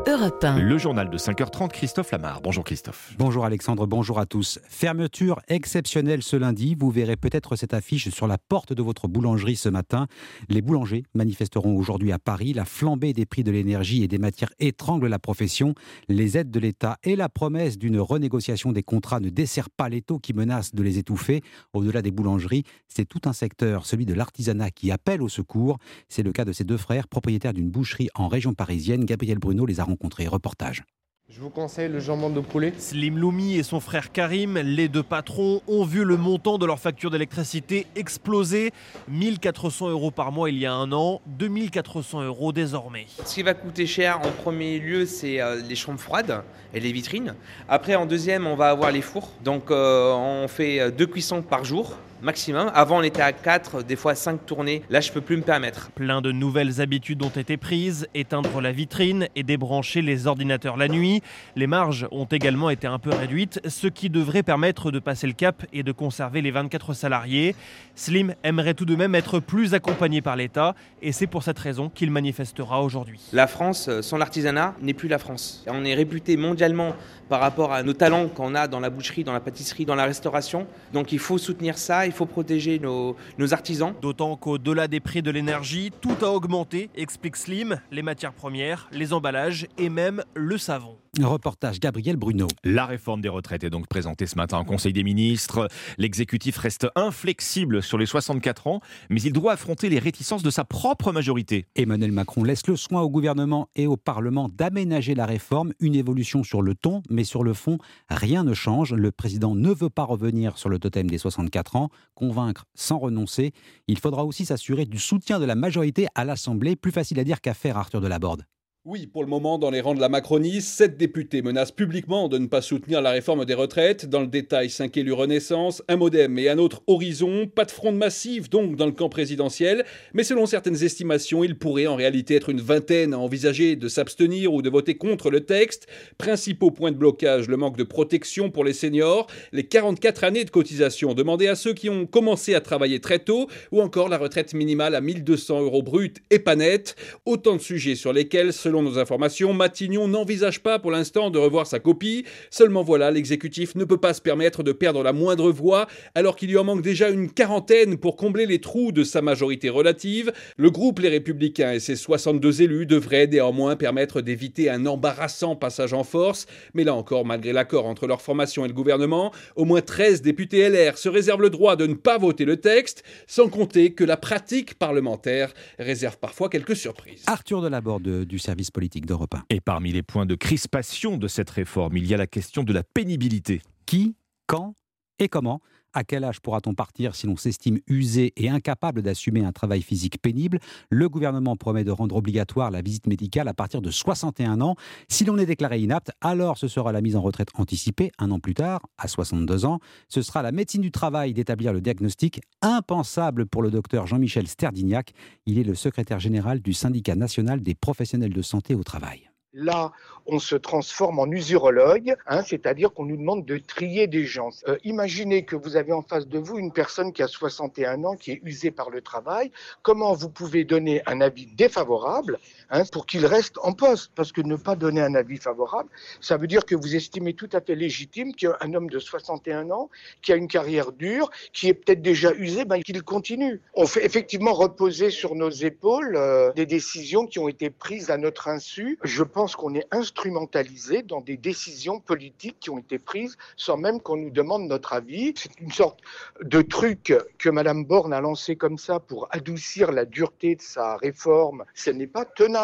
Le journal de 5h30, Christophe Lamar. Bonjour Christophe. Bonjour Alexandre, bonjour à tous. Fermeture exceptionnelle ce lundi. Vous verrez peut-être cette affiche sur la porte de votre boulangerie ce matin. Les boulangers manifesteront aujourd'hui à Paris. La flambée des prix de l'énergie et des matières étrangle la profession. Les aides de l'État et la promesse d'une renégociation des contrats ne desserrent pas les taux qui menacent de les étouffer. Au-delà des boulangeries, c'est tout un secteur, celui de l'artisanat, qui appelle au secours. C'est le cas de ces deux frères, propriétaires d'une boucherie en région parisienne. Gabriel Bruno les a rencontrés. Reportage. Je vous conseille le jambon de poulet. Slim Loumi et son frère Karim, les deux patrons, ont vu le montant de leur facture d'électricité exploser. 1400 euros par mois il y a un an, 2400 euros désormais. Ce qui va coûter cher en premier lieu, c'est euh, les chambres froides et les vitrines. Après, en deuxième, on va avoir les fours. Donc, euh, on fait euh, deux cuissons par jour maximum. Avant, on était à 4, des fois 5 tournées. Là, je peux plus me permettre. Plein de nouvelles habitudes ont été prises éteindre la vitrine et débrancher les ordinateurs la nuit. Les marges ont également été un peu réduites, ce qui devrait permettre de passer le cap et de conserver les 24 salariés. Slim aimerait tout de même être plus accompagné par l'État et c'est pour cette raison qu'il manifestera aujourd'hui. La France, euh, sans l'artisanat, n'est plus la France. On est réputé mondialement par rapport à nos talents qu'on a dans la boucherie, dans la pâtisserie, dans la restauration. Donc il faut soutenir ça, il faut protéger nos, nos artisans. D'autant qu'au-delà des prix de l'énergie, tout a augmenté, explique Slim, les matières premières, les emballages et même le savon. Reportage Gabriel Bruno. La réforme des retraites est donc présentée ce matin en Conseil des ministres. L'exécutif reste inflexible sur les 64 ans, mais il doit affronter les réticences de sa propre majorité. Emmanuel Macron laisse le soin au gouvernement et au Parlement d'aménager la réforme, une évolution sur le ton, mais sur le fond, rien ne change. Le président ne veut pas revenir sur le totem des 64 ans, convaincre sans renoncer. Il faudra aussi s'assurer du soutien de la majorité à l'Assemblée, plus facile à dire qu'à faire Arthur Delaborde. Oui, pour le moment, dans les rangs de la Macronie, sept députés menacent publiquement de ne pas soutenir la réforme des retraites. Dans le détail, cinq élus Renaissance, un Modem et un autre Horizon. Pas de fronde massive, donc, dans le camp présidentiel. Mais selon certaines estimations, il pourrait en réalité être une vingtaine à envisager de s'abstenir ou de voter contre le texte. Principaux points de blocage, le manque de protection pour les seniors, les 44 années de cotisation demandées à ceux qui ont commencé à travailler très tôt, ou encore la retraite minimale à 1200 euros brut et pas net. Autant de sujets sur lesquels, Selon nos informations, Matignon n'envisage pas pour l'instant de revoir sa copie. Seulement voilà, l'exécutif ne peut pas se permettre de perdre la moindre voix alors qu'il lui en manque déjà une quarantaine pour combler les trous de sa majorité relative. Le groupe Les Républicains et ses 62 élus devraient néanmoins permettre d'éviter un embarrassant passage en force. Mais là encore, malgré l'accord entre leur formation et le gouvernement, au moins 13 députés LR se réservent le droit de ne pas voter le texte, sans compter que la pratique parlementaire réserve parfois quelques surprises. Arthur Delaborde du service politique d'Europe 1. Et parmi les points de crispation de cette réforme, il y a la question de la pénibilité. Qui, quand et comment à quel âge pourra-t-on partir si l'on s'estime usé et incapable d'assumer un travail physique pénible? Le gouvernement promet de rendre obligatoire la visite médicale à partir de 61 ans. Si l'on est déclaré inapte, alors ce sera la mise en retraite anticipée un an plus tard, à 62 ans. Ce sera la médecine du travail d'établir le diagnostic, impensable pour le docteur Jean-Michel Sterdignac. Il est le secrétaire général du syndicat national des professionnels de santé au travail. Là, on se transforme en usurologue, hein, c'est-à-dire qu'on nous demande de trier des gens. Euh, imaginez que vous avez en face de vous une personne qui a 61 ans, qui est usée par le travail. Comment vous pouvez donner un avis défavorable hein, pour qu'il reste en poste Parce que ne pas donner un avis favorable, ça veut dire que vous estimez tout à fait légitime qu'un homme de 61 ans, qui a une carrière dure, qui est peut-être déjà usé, ben, qu'il continue. On fait effectivement reposer sur nos épaules euh, des décisions qui ont été prises à notre insu. Je pense qu'on est instrumentalisé dans des décisions politiques qui ont été prises sans même qu'on nous demande notre avis. C'est une sorte de truc que Madame Borne a lancé comme ça pour adoucir la dureté de sa réforme. Ce n'est pas tenable.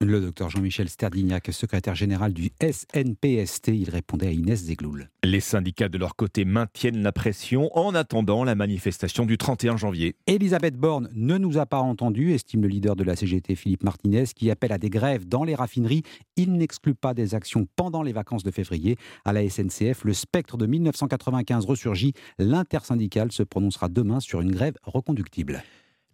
Le docteur Jean-Michel Sterdignac, secrétaire général du SNPST, il répondait à Inès Zegloul. Les syndicats de leur côté maintiennent la pression en attendant la manifestation du 31 janvier. Elisabeth Borne ne nous a pas entendus, estime le leader de la CGT Philippe Martinez, qui appelle à des grèves dans les raffineries. Il n'exclut pas des actions pendant les vacances de février. À la SNCF, le spectre de 1995 ressurgit. L'intersyndicale se prononcera demain sur une grève reconductible.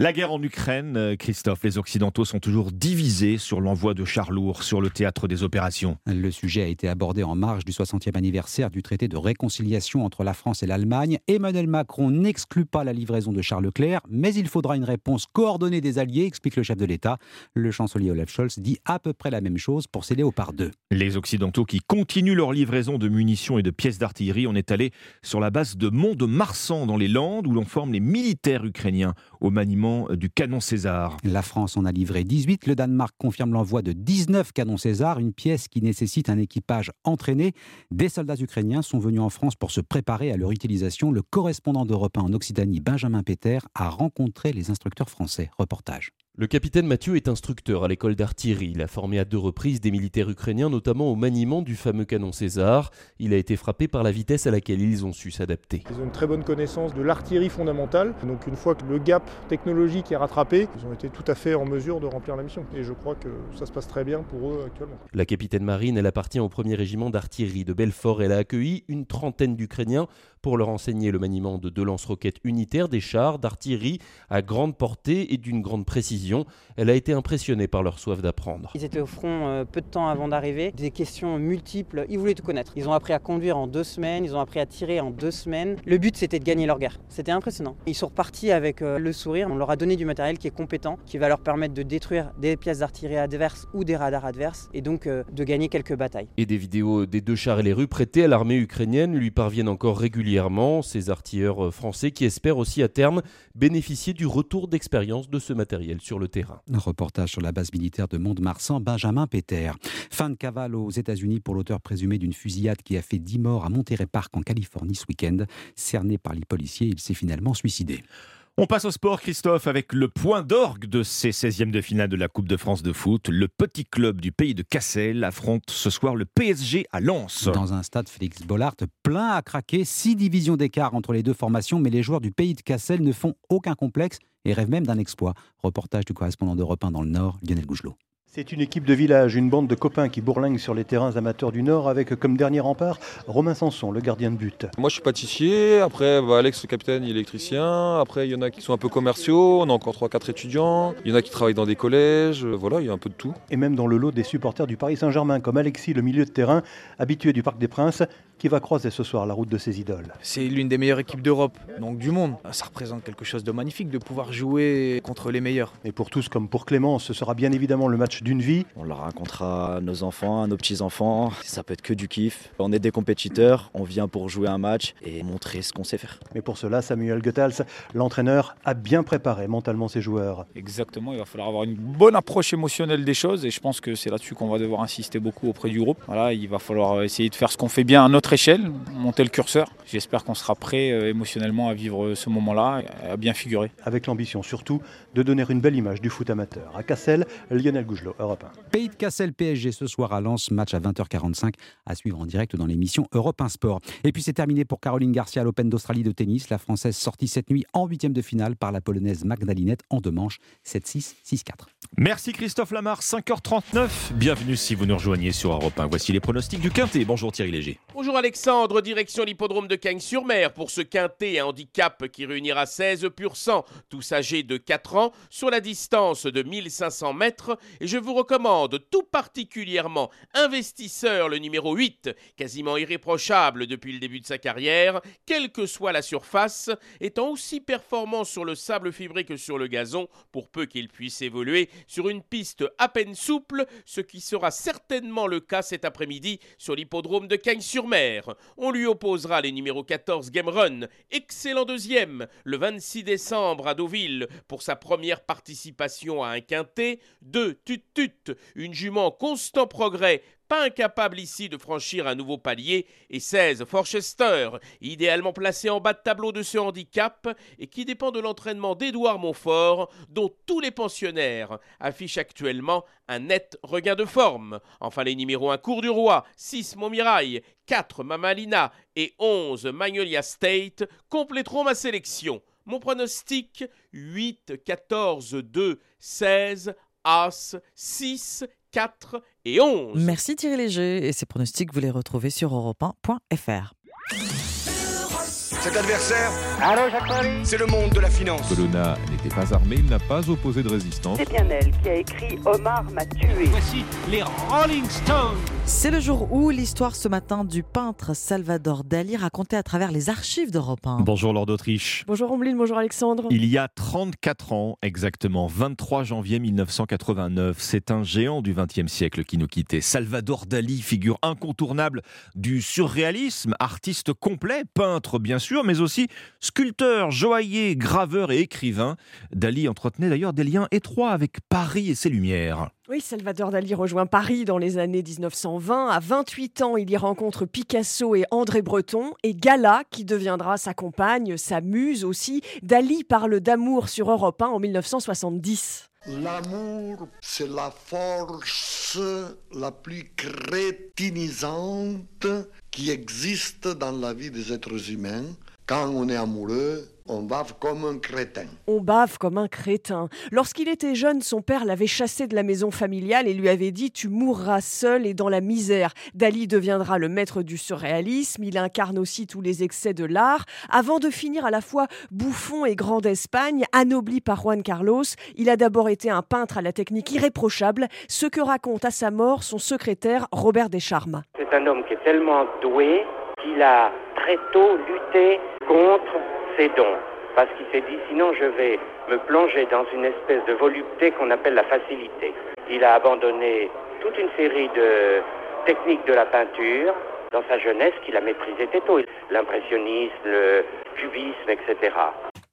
La guerre en Ukraine, euh, Christophe, les Occidentaux sont toujours divisés sur l'envoi de chars lourds sur le théâtre des opérations. Le sujet a été abordé en marge du 60e anniversaire du traité de réconciliation entre la France et l'Allemagne. Emmanuel Macron n'exclut pas la livraison de Charles Leclerc, mais il faudra une réponse coordonnée des Alliés, explique le chef de l'État. Le chancelier Olaf Scholz dit à peu près la même chose pour céder au par deux. Les Occidentaux qui continuent leur livraison de munitions et de pièces d'artillerie, on est allé sur la base de Mont-de-Marsan dans les Landes où l'on forme les militaires ukrainiens au maniement du canon César. La France en a livré 18. Le Danemark confirme l'envoi de 19 canons César, une pièce qui nécessite un équipage entraîné. Des soldats ukrainiens sont venus en France pour se préparer à leur utilisation. Le correspondant d'Europe 1 en Occitanie, Benjamin Péter, a rencontré les instructeurs français. Reportage. Le capitaine Mathieu est instructeur à l'école d'artillerie. Il a formé à deux reprises des militaires ukrainiens, notamment au maniement du fameux canon César. Il a été frappé par la vitesse à laquelle ils ont su s'adapter. Ils ont une très bonne connaissance de l'artillerie fondamentale. Donc une fois que le gap technologique est rattrapé, ils ont été tout à fait en mesure de remplir la mission. Et je crois que ça se passe très bien pour eux actuellement. La capitaine marine, elle appartient au premier régiment d'artillerie de Belfort. Elle a accueilli une trentaine d'Ukrainiens pour leur enseigner le maniement de deux lance-roquettes unitaires, des chars, d'artillerie à grande portée et d'une grande précision. Elle a été impressionnée par leur soif d'apprendre. Ils étaient au front euh, peu de temps avant d'arriver, des questions multiples, ils voulaient tout connaître. Ils ont appris à conduire en deux semaines, ils ont appris à tirer en deux semaines. Le but c'était de gagner leur guerre. C'était impressionnant. Ils sont repartis avec euh, le sourire, on leur a donné du matériel qui est compétent, qui va leur permettre de détruire des pièces d'artillerie adverses ou des radars adverses et donc euh, de gagner quelques batailles. Et des vidéos des deux chars et les rues prêtés à l'armée ukrainienne lui parviennent encore régulièrement ces artilleurs français qui espèrent aussi à terme bénéficier du retour d'expérience de ce matériel sur le terrain. Un reportage sur la base militaire de Mont-de-Marsan, Benjamin Péter. Fin de cavale aux États-Unis pour l'auteur présumé d'une fusillade qui a fait 10 morts à Monterey Park en Californie ce week-end. Cerné par les policiers, il s'est finalement suicidé. On passe au sport, Christophe, avec le point d'orgue de ces 16e de finale de la Coupe de France de foot. Le petit club du pays de Cassel affronte ce soir le PSG à Lens. Dans un stade Félix Bollard plein à craquer, six divisions d'écart entre les deux formations, mais les joueurs du pays de Cassel ne font aucun complexe et rêvent même d'un exploit. Reportage du correspondant d'Europe 1 dans le Nord, Lionel Gougelot. C'est une équipe de village, une bande de copains qui bourlinguent sur les terrains amateurs du Nord avec comme dernier rempart Romain Sanson, le gardien de but. Moi je suis pâtissier, après bah, Alex le capitaine il est électricien, après il y en a qui sont un peu commerciaux, on a encore 3-4 étudiants, il y en a qui travaillent dans des collèges, voilà il y a un peu de tout. Et même dans le lot des supporters du Paris Saint-Germain comme Alexis le milieu de terrain, habitué du Parc des Princes, qui va croiser ce soir la route de ses idoles. C'est l'une des meilleures équipes d'Europe, donc du monde. Ça représente quelque chose de magnifique de pouvoir jouer contre les meilleurs. Et pour tous comme pour Clément, ce sera bien évidemment le match d'une vie. On leur racontera à nos enfants, à nos petits-enfants. Ça peut être que du kiff. On est des compétiteurs, on vient pour jouer un match et montrer ce qu'on sait faire. Mais pour cela, Samuel Goethals, l'entraîneur, a bien préparé mentalement ses joueurs. Exactement, il va falloir avoir une bonne approche émotionnelle des choses et je pense que c'est là-dessus qu'on va devoir insister beaucoup auprès du groupe. Voilà, il va falloir essayer de faire ce qu'on fait bien à notre échelle, monter le curseur. J'espère qu'on sera prêt euh, émotionnellement à vivre ce moment-là, à bien figurer. Avec l'ambition surtout de donner une belle image du foot amateur. À Cassel, Lionel Gougelot, Europe 1. Pays de Cassel PSG ce soir à Lens, match à 20h45 à suivre en direct dans l'émission Europe 1 Sport. Et puis c'est terminé pour Caroline Garcia à l'Open d'Australie de tennis. La Française sortie cette nuit en huitième de finale par la Polonaise Magdalinette en deux manches 7-6, 6-4. Merci Christophe Lamar, 5h39. Bienvenue si vous nous rejoignez sur Europe 1. Voici les pronostics du Quintet. Bonjour Thierry Léger. Bonjour Alexandre, direction l'hippodrome de Cagnes-sur-Mer pour ce Quintet à handicap qui réunira 16 pur sang, tous âgés de 4 ans, sur la distance de 1500 mètres. Et je vous recommande tout particulièrement Investisseur, le numéro 8, quasiment irréprochable depuis le début de sa carrière, quelle que soit la surface, étant aussi performant sur le sable fibré que sur le gazon, pour peu qu'il puisse évoluer sur une piste à peine souple, ce qui sera certainement le cas cet après-midi sur l'hippodrome de Cagnes-sur-Mer. On lui opposera les numéros 14 Game Run, excellent deuxième, le 26 décembre à Deauville pour sa première participation à un quintet, 2 Tut Tut, une jument constant progrès incapable ici de franchir un nouveau palier, et 16 Forchester, idéalement placé en bas de tableau de ce handicap et qui dépend de l'entraînement d'Édouard Montfort, dont tous les pensionnaires affichent actuellement un net regain de forme. Enfin les numéros 1 Cours du Roi, 6 Montmirail, 4 Mamalina et 11 Magnolia State compléteront ma sélection. Mon pronostic 8, 14, 2, 16, As, 6, 4 et 11. Merci Thierry Léger et ces pronostics, vous les retrouvez sur europe1.fr. Cet adversaire, c'est le monde de la finance. Colonna n'était pas armé, il n'a pas opposé de résistance. C'est bien elle qui a écrit Omar m'a tué. Voici les Rolling Stones. C'est le jour où l'histoire ce matin du peintre Salvador Dali racontée à travers les archives d'Europe 1. Bonjour Lord d'Autriche. Bonjour Ombline, bonjour Alexandre. Il y a 34 ans exactement, 23 janvier 1989, c'est un géant du XXe siècle qui nous quittait. Salvador Dali, figure incontournable du surréalisme, artiste complet, peintre bien sûr, mais aussi sculpteur, joaillier, graveur et écrivain. Dali entretenait d'ailleurs des liens étroits avec Paris et ses lumières. Oui, Salvador Dali rejoint Paris dans les années 1920. À 28 ans, il y rencontre Picasso et André Breton et Gala, qui deviendra sa compagne, sa muse aussi. Dali parle d'amour sur Europe 1 en 1970. L'amour, c'est la force la plus crétinisante qui existe dans la vie des êtres humains. Quand on est amoureux, on bave comme un crétin. On bave comme un crétin. Lorsqu'il était jeune, son père l'avait chassé de la maison familiale et lui avait dit Tu mourras seul et dans la misère. Dali deviendra le maître du surréalisme. Il incarne aussi tous les excès de l'art. Avant de finir à la fois bouffon et grand d'Espagne, anobli par Juan Carlos, il a d'abord été un peintre à la technique irréprochable, ce que raconte à sa mort son secrétaire Robert Descharmes. C'est un homme qui est tellement doué qu'il a très tôt lutté contre ses dons. Parce qu'il s'est dit, sinon je vais me plonger dans une espèce de volupté qu'on appelle la facilité. Il a abandonné toute une série de techniques de la peinture dans sa jeunesse qu'il a très tôt. L'impressionnisme, le cubisme, etc.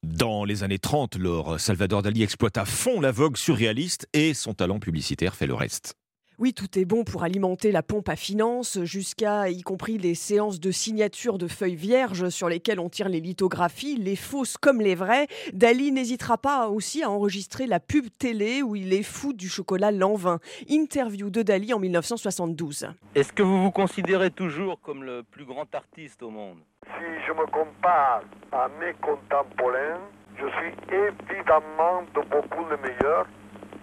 Dans les années 30, lors Salvador Dali exploite à fond la vogue surréaliste et son talent publicitaire fait le reste. Oui, tout est bon pour alimenter la pompe à finances, jusqu'à y compris les séances de signature de feuilles vierges sur lesquelles on tire les lithographies, les fausses comme les vraies. Dali n'hésitera pas aussi à enregistrer la pub télé où il est fou du chocolat Lanvin. Interview de Dali en 1972. Est-ce que vous vous considérez toujours comme le plus grand artiste au monde? Si je me compare à mes contemporains, je suis évidemment de beaucoup le meilleur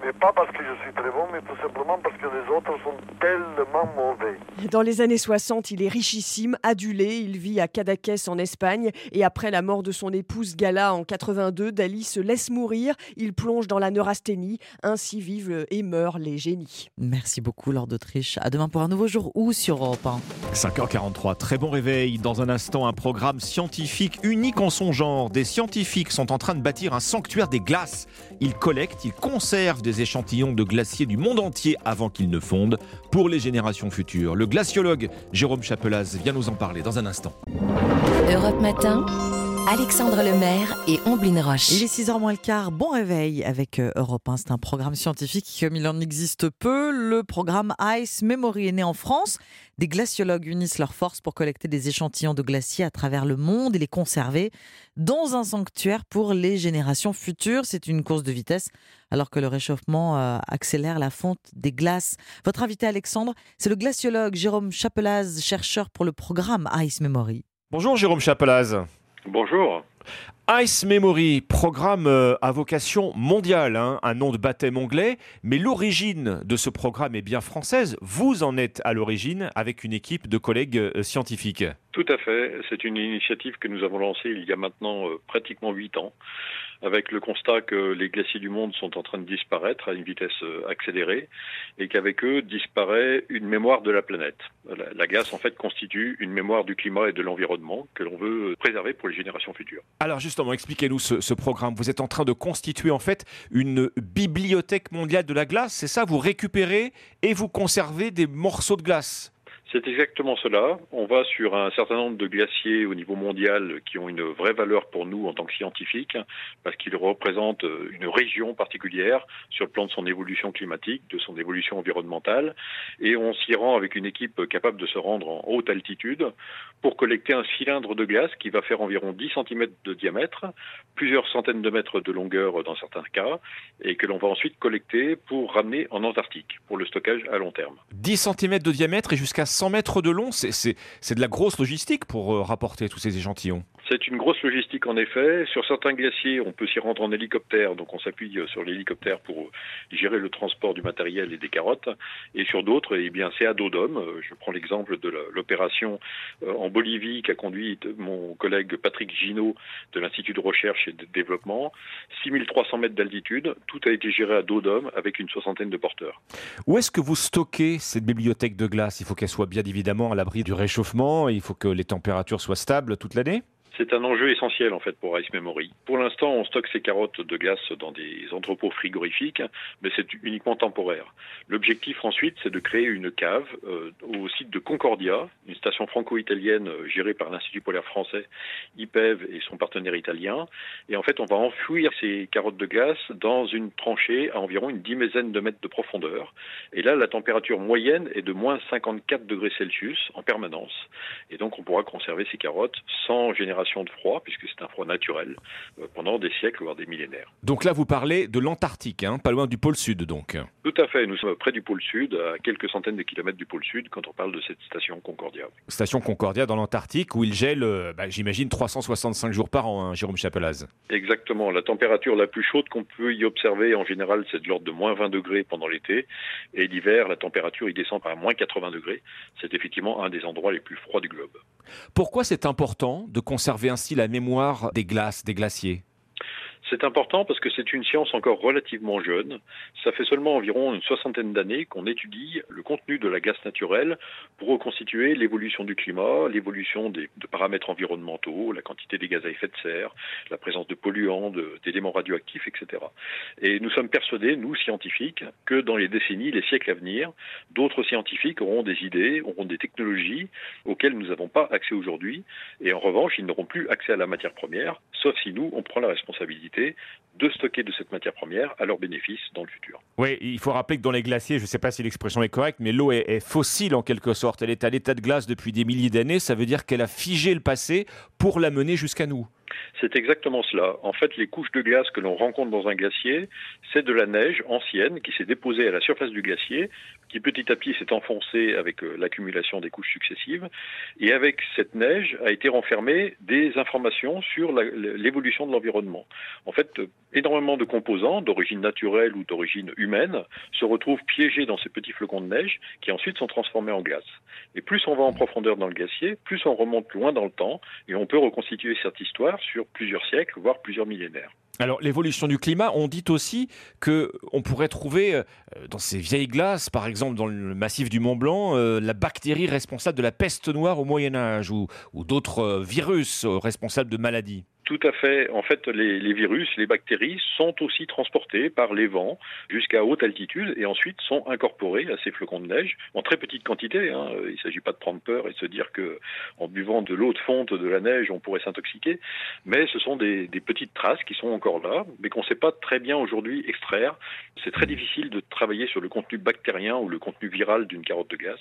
mais pas parce que je suis très bon, mais tout simplement parce que les autres sont tellement mauvais. Dans les années 60, il est richissime, adulé, il vit à Cadaqués en Espagne, et après la mort de son épouse Gala en 82, Dali se laisse mourir, il plonge dans la neurasthénie, ainsi vivent et meurent les génies. Merci beaucoup, Lord d'Autriche. À demain pour un nouveau jour ou sur Europe 1. 5h43, très bon réveil. Dans un instant, un programme scientifique unique en son genre. Des scientifiques sont en train de bâtir un sanctuaire des glaces. Ils collectent, ils conservent des échantillons de glaciers du monde entier avant qu'ils ne fondent pour les générations futures. Le glaciologue Jérôme Chapelaz vient nous en parler dans un instant. Europe Matin. Alexandre Lemaire et Omblin Roche. Il est 6h moins le quart, bon réveil avec euh, Europe 1. C'est un programme scientifique comme il en existe peu. Le programme Ice Memory est né en France. Des glaciologues unissent leurs forces pour collecter des échantillons de glaciers à travers le monde et les conserver dans un sanctuaire pour les générations futures. C'est une course de vitesse alors que le réchauffement euh, accélère la fonte des glaces. Votre invité Alexandre, c'est le glaciologue Jérôme Chapelaz, chercheur pour le programme Ice Memory. Bonjour Jérôme Chapelaz. Bonjour. Ice Memory, programme euh, à vocation mondiale, hein, un nom de baptême anglais, mais l'origine de ce programme est bien française. Vous en êtes à l'origine avec une équipe de collègues euh, scientifiques. Tout à fait. C'est une initiative que nous avons lancée il y a maintenant euh, pratiquement huit ans avec le constat que les glaciers du monde sont en train de disparaître à une vitesse euh, accélérée et qu'avec eux disparaît une mémoire de la planète. La, glace en fait constitue une mémoire du climat et de l'environnement que l'on veut préserver pour les générations futures. Alors justement, expliquez-nous ce, ce, programme. Vous êtes en train de constituer en fait une bibliothèque mondiale de la glace, c'est ça? Vous récupérez et vous conservez des morceaux de glace? C'est exactement cela. On va sur un certain nombre de glaciers au niveau mondial qui ont une vraie valeur pour nous en tant que scientifiques, parce qu'ils représentent une région particulière sur le plan de son évolution climatique, de son évolution environnementale, et on s'y rend avec une équipe capable de se rendre en haute altitude pour collecter un cylindre de glace qui va faire environ 10 cm de diamètre, plusieurs centaines de mètres de longueur dans certains cas, et que l'on va ensuite collecter pour ramener en Antarctique, pour le stockage à long terme. 10 cm de diamètre et jusqu'à 100 mètres de long, c'est de la grosse logistique pour euh, rapporter tous ces échantillons. C'est une grosse logistique en effet. Sur certains glaciers, on peut s'y rendre en hélicoptère, donc on s'appuie euh, sur l'hélicoptère pour euh, gérer le transport du matériel et des carottes. Et sur d'autres, eh bien, c'est à dos d'homme. Je prends l'exemple de l'opération en Bolivie qu'a conduit mon collègue Patrick Ginaud de l'Institut de recherche et de développement. 6300 mètres d'altitude, tout a été géré à dos d'homme avec une soixantaine de porteurs. Où est-ce que vous stockez cette bibliothèque de glace? Il faut qu'elle soit bien évidemment à l'abri du réchauffement, il faut que les températures soient stables toute l'année c'est un enjeu essentiel en fait pour Ice Memory. Pour l'instant, on stocke ces carottes de glace dans des entrepôts frigorifiques, mais c'est uniquement temporaire. L'objectif ensuite, c'est de créer une cave euh, au site de Concordia, une station franco-italienne euh, gérée par l'Institut polaire français, IPEV et son partenaire italien. Et en fait, on va enfouir ces carottes de glace dans une tranchée à environ une dizaine de mètres de profondeur. Et là, la température moyenne est de moins 54 degrés Celsius en permanence. Et donc, on pourra conserver ces carottes sans génération de froid, puisque c'est un froid naturel, euh, pendant des siècles, voire des millénaires. Donc là, vous parlez de l'Antarctique, hein, pas loin du pôle Sud, donc. Tout à fait, nous sommes près du pôle Sud, à quelques centaines de kilomètres du pôle Sud, quand on parle de cette station Concordia. Station Concordia dans l'Antarctique, où il gèle, euh, bah, j'imagine, 365 jours par an, hein, Jérôme Chapelaz. Exactement, la température la plus chaude qu'on peut y observer, en général, c'est de l'ordre de moins 20 degrés pendant l'été, et l'hiver, la température y descend à moins 80 degrés. C'est effectivement un des endroits les plus froids du globe. Pourquoi c'est important de conserver ainsi la mémoire des glaces, des glaciers c'est important parce que c'est une science encore relativement jeune. Ça fait seulement environ une soixantaine d'années qu'on étudie le contenu de la glace naturelle pour reconstituer l'évolution du climat, l'évolution des de paramètres environnementaux, la quantité des gaz à effet de serre, la présence de polluants, d'éléments radioactifs, etc. Et nous sommes persuadés, nous scientifiques, que dans les décennies, les siècles à venir, d'autres scientifiques auront des idées, auront des technologies auxquelles nous n'avons pas accès aujourd'hui. Et en revanche, ils n'auront plus accès à la matière première, sauf si nous, on prend la responsabilité de stocker de cette matière première à leur bénéfice dans le futur. Oui, il faut rappeler que dans les glaciers, je ne sais pas si l'expression est correcte, mais l'eau est, fossile en quelque sorte. Elle est à l'état de glace depuis des milliers d'années. Ça veut dire qu'elle a figé le passé pour l'amener jusqu'à nous. C'est exactement cela. En fait, les couches de glace que l'on rencontre dans un glacier, c'est de la neige ancienne qui s'est déposée à la surface du glacier, qui petit à petit s'est enfoncée avec euh, l'accumulation des couches successives. Et avec cette neige a été renfermée des informations sur l'évolution de l'environnement. En fait, énormément de composants d'origine naturelle ou d'origine humaine se retrouvent piégés dans ces petits flocons de neige qui ensuite sont transformés en glace. Et plus on va en profondeur dans le glacier, plus on remonte loin dans le temps et on peut reconstituer cette histoire sur plusieurs siècles, voire plusieurs millénaires. Alors l'évolution du climat, on dit aussi que on pourrait trouver euh, dans ces vieilles glaces, par exemple dans le massif du Mont Blanc, euh, la bactérie responsable de la peste noire au Moyen Âge ou, d'autres euh, virus responsables de maladies. Tout à fait. En fait, les, virus, les bactéries sont aussi transportés par les vents jusqu'à haute altitude et ensuite sont incorporés à ces flocons de neige en très petite quantité. Hein. Il ne s'agit pas de prendre peur et de se dire que en buvant de l'eau de fonte de la neige, on pourrait s'intoxiquer. Mais ce sont des, petites traces qui sont encore là, mais qu'on ne sait pas très bien aujourd'hui extraire. C'est très difficile de travailler sur le contenu bactérien ou le contenu viral d'une carotte de glace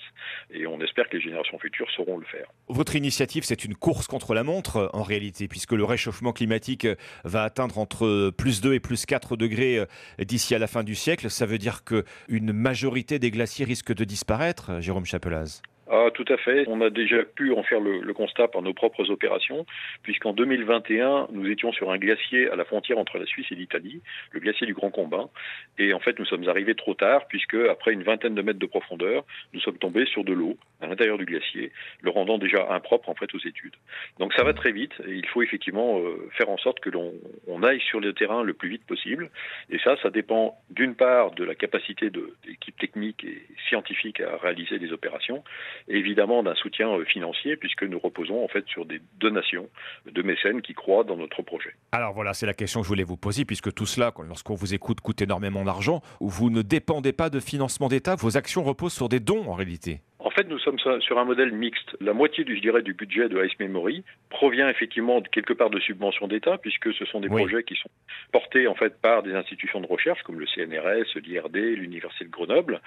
et on espère que les générations futures sauront le faire. Votre initiative, c'est une course contre la montre en réalité, puisque le réchauffement climatique euh, va atteindre entre plus 2 et plus 4 degrés euh, d'ici à la fin du siècle, ça veut dire qu'une majorité des glaciers risque de disparaître, euh, Jérôme Chapelaz ah, tout à fait. On a déjà pu en faire le, constat par nos propres opérations, puisqu'en 2021, nous étions sur un glacier à la frontière entre la Suisse et l'Italie, le glacier du Grand Combin. Et en fait, nous sommes arrivés trop tard, puisque après une vingtaine de mètres de profondeur, nous sommes tombés sur de l'eau à l'intérieur du glacier, le rendant déjà impropre en fait aux études. Donc ça va très vite, et il faut effectivement euh, faire en sorte que l'on aille sur le terrain le plus vite possible. Et ça, ça dépend d'une part de la capacité de l'équipe technique et scientifique à réaliser des opérations, évidemment d'un soutien euh, financier puisque nous reposons en fait sur des donations de mécènes qui croient dans notre projet. Alors voilà, c'est la question que je voulais vous poser puisque tout cela, lorsqu'on vous écoute, coûte énormément d'argent. Vous ne dépendez pas de financement d'État, vos actions reposent sur des dons en réalité fait, nous sommes sur un modèle mixte. La moitié, du, je dirais, du budget de Ice Memory provient effectivement de quelque part de subventions d'État, puisque ce sont des projets qui sont portés en fait par des institutions de recherche comme le CNRS, l'IRD, l'Université de Grenoble.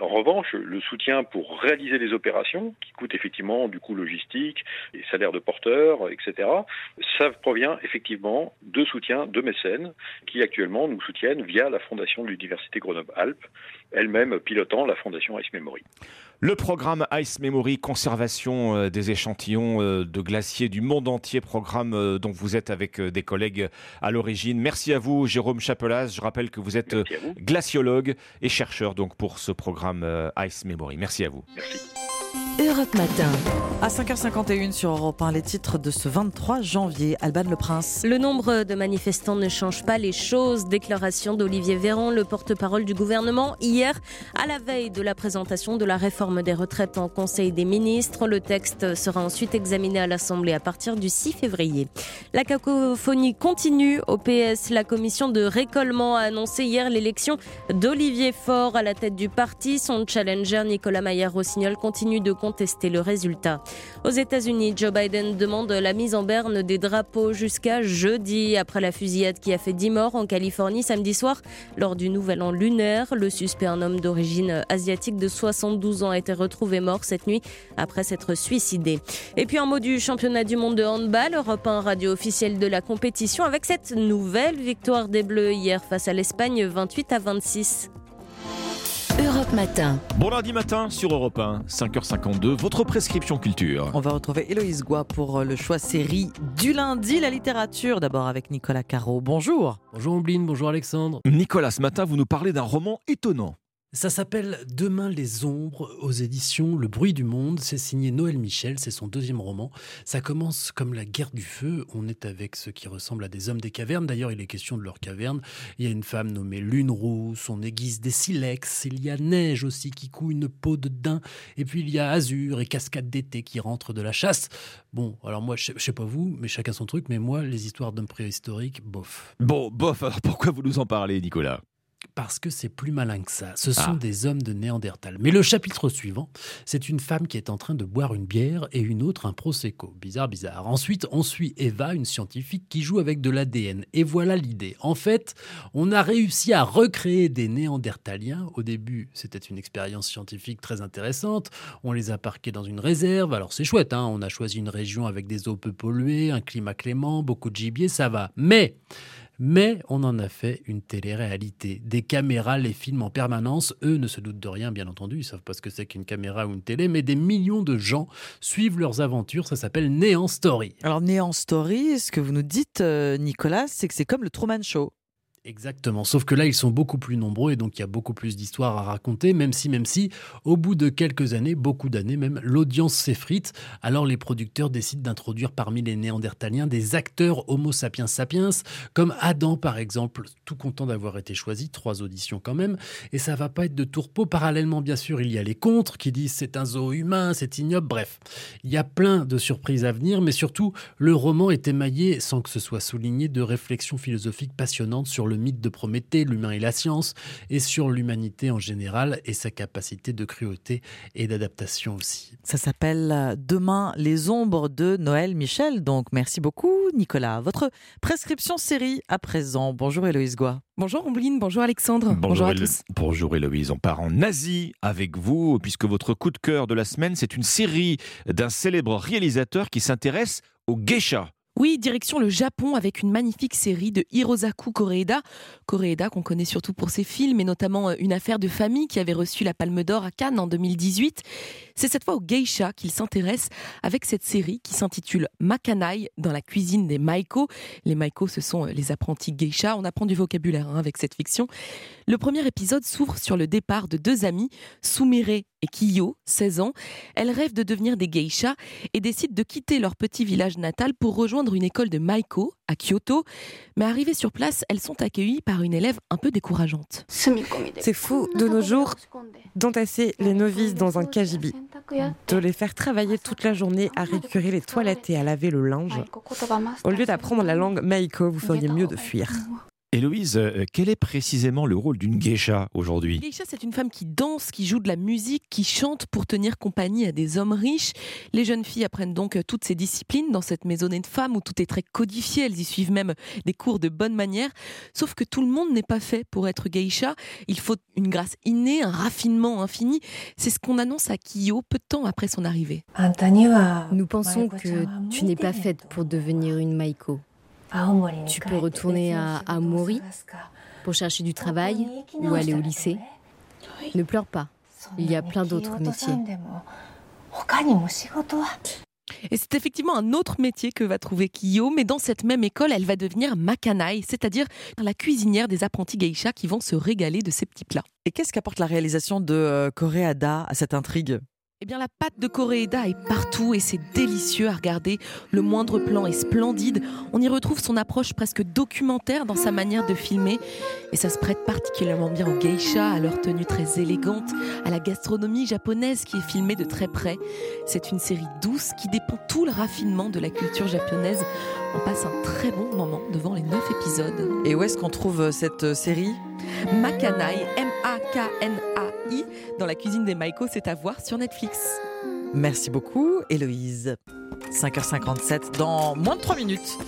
En revanche, le soutien pour réaliser les opérations, qui coûtent effectivement du coût logistique, les salaires de porteurs, etc., ça provient effectivement de soutien de mécènes qui actuellement nous soutiennent via la fondation de l'Université Grenoble-Alpes, elle-même pilotant la fondation Ice Memory. Le programme Ice Memory, conservation euh, des échantillons euh, de glaciers du monde entier, programme euh, dont vous êtes avec des collègues à l'origine. Merci à vous, Jérôme Chapelas. Je rappelle que vous êtes glaciologue et chercheur donc pour ce programme Ice Memory. Merci à vous. Merci. Europe Matin. À 5h51 sur Europe 1, les titres de ce 23 janvier. Alban Le Prince. Le nombre de manifestants ne change pas les choses. Déclaration d'Olivier Véran, le porte-parole du gouvernement, hier, à la veille de la présentation de la réforme des retraites en Conseil des ministres. Le texte sera ensuite examiné à l'Assemblée à partir du 6 février. La cacophonie continue au PS. La commission de récollement a annoncé hier l'élection d'Olivier Faure à la tête du parti. Son challenger Nicolas Maillard-Rossignol continue de contester le résultat. Aux États-Unis, Joe Biden demande la mise en berne des drapeaux jusqu'à jeudi après la fusillade qui a fait 10 morts en Californie samedi soir lors du nouvel an lunaire. Le suspect, un homme d'origine asiatique de 72 ans, a été retrouvé mort cette nuit après s'être suicidé. Et puis un mot du championnat du monde de handball, Europe 1 radio officielle de la compétition avec cette nouvelle victoire des Bleus hier face à l'Espagne 28 à 26. Europe Matin. Bon lundi matin sur Europe 1, 5h52, votre prescription culture. On va retrouver Héloïse Goua pour euh, le choix série du lundi, la littérature. D'abord avec Nicolas Caro. Bonjour. Bonjour Ombline, bonjour Alexandre. Nicolas, ce matin, vous nous parlez d'un roman étonnant. Ça s'appelle Demain les ombres aux éditions Le bruit du monde. C'est signé Noël Michel, c'est son deuxième roman. Ça commence comme la guerre du feu. On est avec ce qui ressemble à des hommes des cavernes. D'ailleurs, il est question de leur caverne. Il y a une femme nommée Lune Rousse, on aiguise des silex. Il y a Neige aussi qui coud une peau de daim. Et puis il y a Azur et Cascade d'été qui rentrent de la chasse. Bon, alors moi, je sais, sais pas vous, mais chacun son truc. Mais moi, les histoires d'hommes préhistoriques, bof. Bon, bof, alors pourquoi vous nous en parlez, Nicolas? Parce que c'est plus malin que ça. Ce sont ah. des hommes de Néandertal. Mais le chapitre suivant, c'est une femme qui est en train de boire une bière et une autre un prosecco. Bizarre, bizarre. Ensuite, on suit Eva, une scientifique qui joue avec de l'ADN. Et voilà l'idée. En fait, on a réussi à recréer des Néandertaliens. Au début, c'était une expérience scientifique très intéressante. On les a parqués dans une réserve. Alors c'est chouette, hein on a choisi une région avec des eaux peu polluées, un climat clément, beaucoup de gibier, ça va. Mais mais on en a fait une télé-réalité. Des caméras les filment en permanence. Eux ne se doutent de rien, bien entendu. Ils savent pas ce que c'est qu'une caméra ou une télé, mais des millions de gens suivent leurs aventures. Ça s'appelle Néant Story. Alors, Néant Story, ce que vous nous dites, euh, Nicolas, c'est que c'est comme le Truman Show. Exactement, sauf que là ils sont beaucoup plus nombreux et donc il y a beaucoup plus d'histoires à raconter, même si, même si, au bout de quelques années, beaucoup d'années même, l'audience s'effrite, alors les producteurs décident d'introduire parmi les néandertaliens des acteurs Homo sapiens sapiens, comme Adam par exemple, tout content d'avoir été choisi, trois auditions quand même, et ça va pas être de tourpeau, parallèlement bien sûr il y a les contres qui disent c'est un zoo humain, c'est ignoble, bref, il y a plein de surprises à venir, mais surtout le roman est émaillé, sans que ce soit souligné, de réflexions philosophiques passionnantes sur le le mythe de Prométhée, l'humain et la science, et sur l'humanité en général et sa capacité de cruauté et d'adaptation aussi. Ça s'appelle euh, Demain les ombres de Noël Michel. Donc merci beaucoup Nicolas. Votre prescription série à présent. Bonjour Héloïse Goua. Bonjour Ombline, bonjour Alexandre, bonjour, à tous. Bonjour Héloïse, on part en Asie avec vous puisque votre coup de cœur de la semaine c'est une série d'un célèbre réalisateur qui s'intéresse aux geishas. Oui, direction le Japon avec une magnifique série de Hirosaku Koreeda. Koreeda qu'on connaît surtout pour ses films et notamment euh, une affaire de famille qui avait reçu la Palme d'Or à Cannes en 2018. C'est cette fois au geisha qu'il s'intéresse avec cette série qui s'intitule Makanai dans la cuisine des Maiko. Les Maiko, ce sont euh, les apprentis geisha. On apprend du vocabulaire hein, avec cette fiction. Le premier épisode s'ouvre sur le départ de deux amis, Sumire Kiyo, 16 ans. Elles rêvent de devenir des geishas et décident de quitter leur petit village natal pour rejoindre une école de Maiko à Kyoto. Mais arrivées sur place, elles sont accueillies par une élève un peu décourageante. C'est fou, de nos jours, d'entasser les novices dans un kajibi, de les faire travailler toute la journée à récurer les toilettes et à laver le linge. Au lieu d'apprendre la langue Maiko, vous feriez mieux de fuir. Héloïse, euh, quel est précisément le rôle d'une geisha aujourd'hui? Geisha, c'est une femme qui danse, qui joue de la musique, qui chante pour tenir compagnie à des hommes riches. Les jeunes filles apprennent donc toutes ces disciplines dans cette maisonnée de femmes où tout est très codifié. Elles y suivent même des cours de bonne manière. Sauf que tout le monde n'est pas fait pour être geisha. Il faut une grâce innée, un raffinement infini. C'est ce qu'on annonce à Kiyo peu de temps après son arrivée. Nous pensons que tu n'es pas faite pour devenir une Maiko. Tu peux retourner à Amori pour chercher du travail ou aller au lycée. Ne pleure pas, il y a plein d'autres métiers. Et c'est effectivement un autre métier que va trouver Kiyo, mais dans cette même école, elle va devenir makanai, c'est-à-dire la cuisinière des apprentis geisha qui vont se régaler de ces petits plats. Et qu'est-ce qu'apporte la réalisation de euh, Koreada à cette intrigue? Eh bien, la pâte de Koreeda est partout et c'est délicieux à regarder. Le moindre plan est splendide. On y retrouve son approche presque documentaire dans sa manière de filmer. Et ça se prête particulièrement bien aux geishas, à leur tenue très élégante, à la gastronomie japonaise qui est filmée de très près. C'est une série douce qui dépend tout le raffinement de la culture japonaise. On passe un très bon moment devant les neuf épisodes. Et où est-ce qu'on trouve euh, cette euh, série? Makanai, Dans la cuisine des Maiko, c'est à voir sur Netflix. Merci beaucoup, Héloïse. 5h57 dans moins de 3 minutes.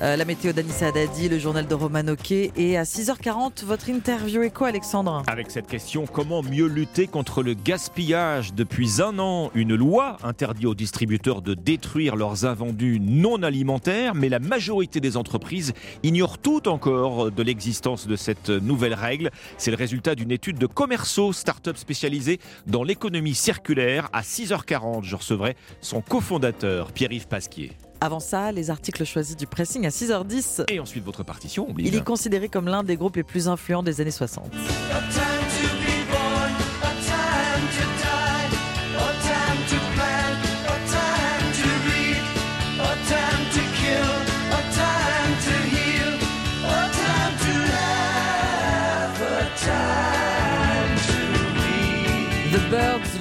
Euh, la météo d'Anissa Haddadi, le journal de Roman Oquet et à 6h40, votre interview quoi, Alexandre Avec cette question, comment mieux lutter contre le gaspillage Depuis un an, une loi interdit aux distributeurs de détruire leurs invendus non alimentaires, mais la majorité des entreprises ignorent tout encore de l'existence de cette nouvelle règle. C'est le résultat d'une étude de Commerceau, start-up spécialisée dans l'économie circulaire. À 6h40, je recevrai son cofondateur, Pierre-Yves Pasquier. Avant ça, les articles choisis du pressing à 6h10. Et ensuite votre partition. Il est considéré comme l'un des groupes les plus influents des années 60.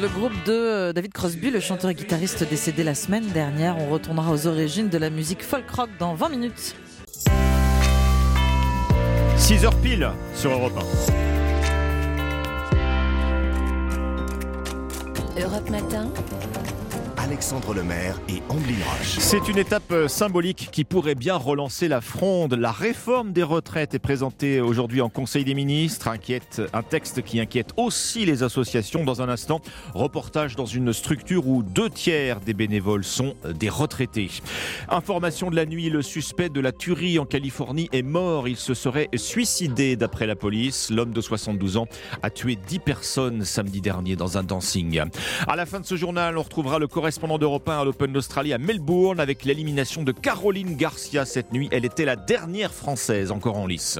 Le groupe de euh, David Crosby, le chanteur et guitariste décédé la semaine dernière. On retournera aux origines de la musique folk rock dans 20 minutes. 6h pile sur Europe 1. Europe Matin. Alexandre Lemaire et Amblin Roche. C'est une étape euh, symbolique qui pourrait bien relancer la fronde. La réforme des retraites est présentée aujourd'hui en Conseil des ministres. Inquiète, un texte qui inquiète aussi les associations. Dans un instant, reportage dans une structure où deux tiers des bénévoles sont euh, des retraités. Information de la nuit, le suspect de la tuerie en Californie est mort. Il se serait suicidé d'après la police. L'homme de 72 ans a tué 10 personnes samedi dernier dans un dancing. À la fin de ce journal, on retrouvera le correspondant correspondant d'Europe 1 à l'Open d'Australie à Melbourne avec l'élimination de Caroline Garcia cette nuit. Elle était la dernière Française encore en lice.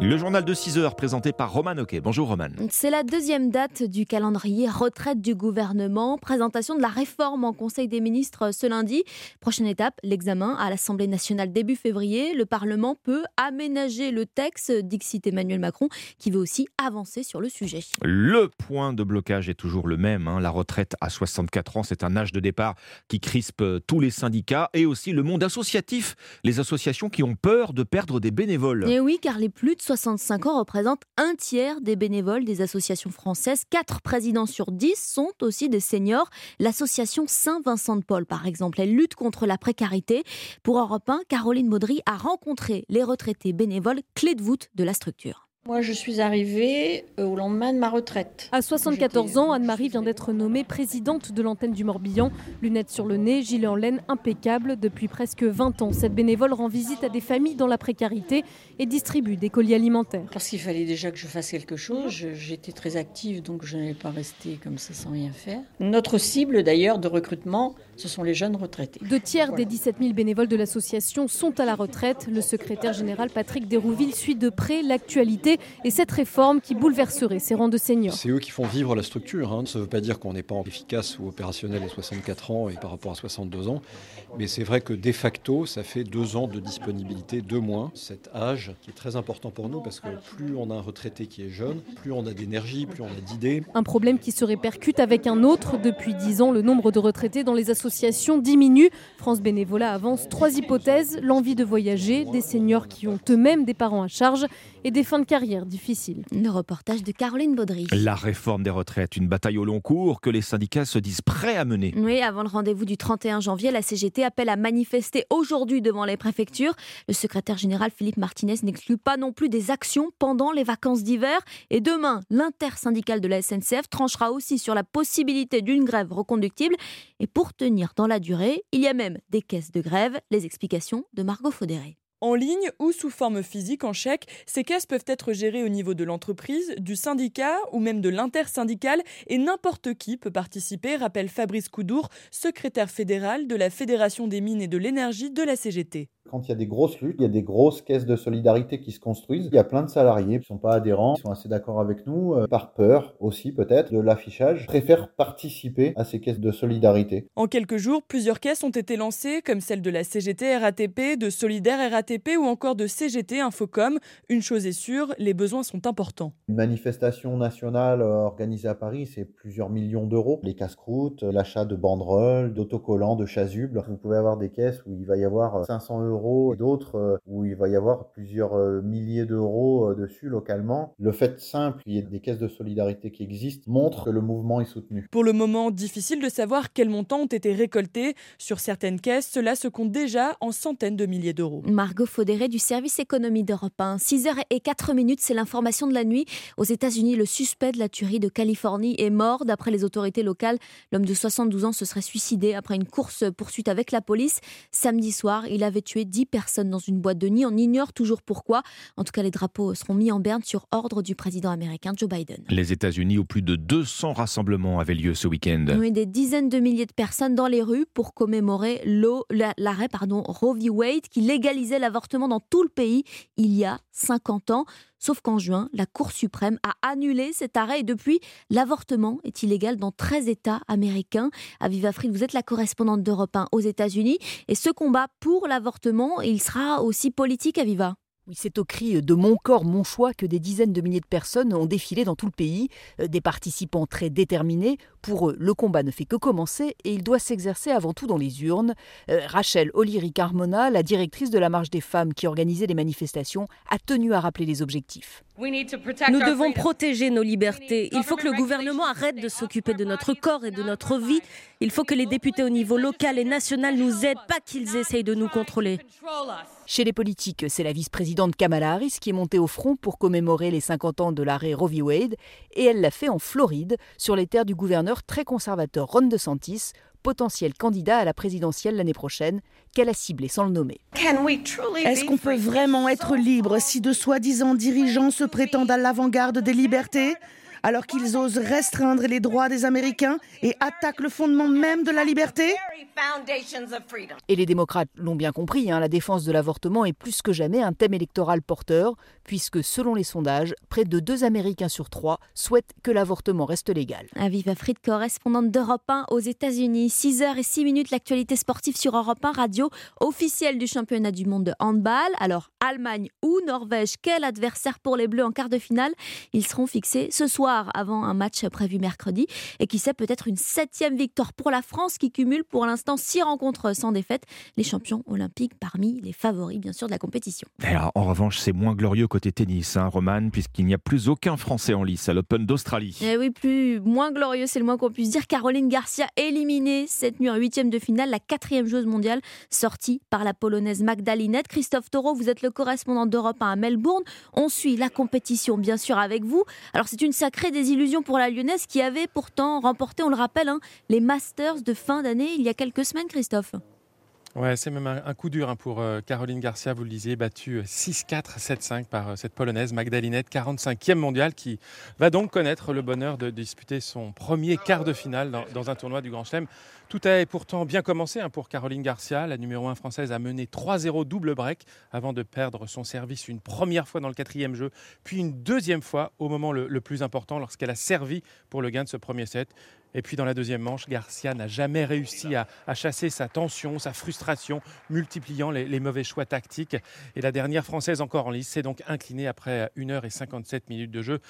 Le journal de 6 heures présenté par Roman Oquet. Bonjour Roman. C'est la deuxième date du calendrier retraite du gouvernement. Présentation de la réforme en Conseil des ministres ce lundi. Prochaine étape, l'examen à l'Assemblée nationale début février. Le Parlement peut aménager le texte, dixit Emmanuel Macron, qui veut aussi avancer sur le sujet. Le point de blocage est toujours le même. Hein. La retraite à 64 ans, c'est un âge de départ qui crispe tous les syndicats et aussi le monde associatif. Les associations qui ont peur de perdre des bénévoles. Et oui, car les plus de 65 ans représentent un tiers des bénévoles des associations françaises. Quatre présidents sur dix sont aussi des seniors. L'association Saint-Vincent de Paul, par exemple, elle lutte contre la précarité. Pour Europe 1, Caroline Maudry a rencontré les retraités bénévoles clés de voûte de la structure. Moi, je suis arrivée euh, au lendemain de ma retraite. À 74 ans, Anne-Marie vient d'être nommée présidente de l'antenne du Morbihan. Lunettes sur le nez, gilet en laine impeccable. Depuis presque 20 ans, cette bénévole rend visite à des familles dans la précarité et distribue des colis alimentaires. Parce qu'il fallait déjà que je fasse quelque chose. J'étais très active, donc je n'allais pas rester comme ça sans rien faire. Notre cible, d'ailleurs, de recrutement, ce sont les jeunes retraités. Deux tiers des 17 000 bénévoles de l'association sont à la retraite. Le secrétaire général Patrick Dérouville suit de près l'actualité et cette réforme qui bouleverserait ces rangs de seniors. C'est eux qui font vivre la structure. Hein. Ça ne veut pas dire qu'on n'est pas efficace ou opérationnel à 64 ans et par rapport à 62 ans, mais c'est vrai que de facto, ça fait deux ans de disponibilité de moins. Cet âge qui est très important pour nous parce que plus on a un retraité qui est jeune, plus on a d'énergie, plus on a d'idées. Un problème qui se répercute avec un autre. Depuis dix ans, le nombre de retraités dans les associations diminue. France Bénévolat avance trois hypothèses l'envie de voyager, des seniors qui ont eux-mêmes des parents à charge et des fins de carrière difficiles. Le reportage de Caroline Baudry. La réforme des retraites, une bataille au long cours que les syndicats se disent prêts à mener. Oui, avant le rendez-vous du 31 janvier, la CGT appelle à manifester aujourd'hui devant les préfectures. Le secrétaire général Philippe Martinez n'exclut pas non plus des actions pendant les vacances d'hiver. Et demain, l'intersyndicale de la SNCF tranchera aussi sur la possibilité d'une grève reconductible. Et pour tenir dans la durée, il y a même des caisses de grève. Les explications de Margot Faudéré. En ligne ou sous forme physique en chèque, ces caisses peuvent être gérées au niveau de l'entreprise, du syndicat ou même de l'intersyndical et n'importe qui peut participer, rappelle Fabrice Coudour, secrétaire fédéral de la Fédération des mines et de l'énergie de la CGT. Quand il y a des grosses luttes, il y a des grosses caisses de solidarité qui se construisent. Il y a plein de salariés qui ne sont pas adhérents, qui sont assez d'accord avec nous, euh, par peur aussi peut-être de l'affichage, préfèrent participer à ces caisses de solidarité. En quelques jours, plusieurs caisses ont été lancées, comme celle de la CGT RATP, de Solidaire RATP ou encore de CGT Infocom. Une chose est sûre, les besoins sont importants. Une manifestation nationale euh, organisée à Paris, c'est plusieurs millions d'euros. Les casse-croûtes, l'achat de banderoles, d'autocollants, de chasubles. Vous pouvez avoir des caisses où il va y avoir 500 euros et d'autres euh, où il va y avoir plusieurs euh, milliers d'euros euh, dessus localement. Le fait simple qu'il y ait des caisses de solidarité qui existent montre que le mouvement est soutenu. Pour le moment, difficile de savoir quels montants ont été récoltés. Sur certaines caisses, cela se compte déjà en centaines de milliers d'euros. Margot Faudéré du service économie d'Europe 1. 6h04 minutes, c'est l'information de la nuit. Aux États-Unis, le suspect de la tuerie de Californie est mort. D'après les autorités locales, l'homme de 72 ans se serait suicidé après une course-poursuite avec la police. Samedi soir, il avait tué 10 personnes dans une boîte de nuit. On ignore toujours pourquoi. En tout cas, les drapeaux seront mis en berne sur ordre du président américain Joe Biden. Les États-Unis, où plus de 200 rassemblements avaient lieu ce week-end. Oui, des dizaines de milliers de personnes dans les rues pour commémorer l'arrêt pardon, Roe v. Wade qui légalisait l'avortement dans tout le pays il y a 50 ans. Sauf qu'en juin, la Cour suprême a annulé cet arrêt et depuis, l'avortement est illégal dans 13 États américains. Aviva Fried, vous êtes la correspondante d'Europe 1 aux États-Unis et ce combat pour l'avortement, il sera aussi politique, Aviva. Oui, c'est au cri de Mon corps, mon choix que des dizaines de milliers de personnes ont défilé dans tout le pays, euh, des participants très déterminés. Pour eux, le combat ne fait que commencer et il doit s'exercer avant tout dans les urnes. Euh, Rachel O'Leary-Carmona, la directrice de la Marche des femmes qui organisait les manifestations, a tenu à rappeler les objectifs. Nous devons protéger nos libertés. Il faut que le gouvernement arrête de s'occuper de notre corps et de notre vie. Il faut que les députés au niveau local et national nous aident, pas qu'ils essayent de nous contrôler. Chez les politiques, c'est la vice-présidente Kamala Harris qui est montée au front pour commémorer les 50 ans de l'arrêt Roe v. Wade, et elle l'a fait en Floride, sur les terres du gouverneur très conservateur Ron DeSantis, potentiel candidat à la présidentielle l'année prochaine, qu'elle a ciblé sans le nommer. Est-ce qu'on peut vraiment être libre si de soi-disant dirigeants se prétendent à l'avant-garde des libertés? Alors qu'ils osent restreindre les droits des Américains et attaquent le fondement même de la liberté? Et les démocrates l'ont bien compris, hein, la défense de l'avortement est plus que jamais un thème électoral porteur, puisque selon les sondages, près de deux Américains sur trois souhaitent que l'avortement reste légal. Aviva Fried, correspondante d'Europe 1 aux États-Unis. 6h et 6 minutes, l'actualité sportive sur Europe 1, radio officielle du championnat du monde de handball. Alors, Allemagne ou Norvège, quel adversaire pour les Bleus en quart de finale? Ils seront fixés ce soir avant un match prévu mercredi. Et qui sait, peut-être une septième victoire pour la France qui cumule pour l'instant six rencontres sans défaite. Les champions olympiques parmi les favoris, bien sûr, de la compétition. en revanche, c'est moins glorieux côté tennis, hein, Roman, puisqu'il n'y a plus aucun Français en lice à l'Open d'Australie. Eh oui, plus moins glorieux, c'est le moins qu'on puisse dire. Caroline Garcia éliminée cette nuit en huitième de finale, la quatrième joueuse mondiale sortie par la polonaise Magdalinette. Christophe Taureau, vous êtes le correspondant d'Europe à Melbourne. On suit la compétition, bien sûr, avec vous. Alors, c'est une sacrée des illusions pour la Lyonnaise qui avait pourtant remporté, on le rappelle, hein, les Masters de fin d'année il y a quelques semaines, Christophe. Ouais, c'est même un, coup dur hein, pour euh, Caroline Garcia, vous le disiez, battue 6-4, 7-5 par euh, cette Polonaise Magdalinette, 45e mondiale, qui va donc connaître le bonheur de disputer son premier quart de finale dans, un tournoi du Grand Chelem. Tout a pourtant bien commencé hein, pour Caroline Garcia. La numéro 1 française a mené 3-0 double break avant de perdre son service une première fois dans le quatrième jeu, puis une deuxième fois au moment le plus important lorsqu'elle a servi pour le gain de ce premier set. Et puis dans la deuxième manche, Garcia n'a jamais réussi à, chasser sa tension, sa frustration, multipliant les, mauvais choix tactiques. Et la dernière française encore en lice s'est donc inclinée après 1 h 57 minutes de jeu.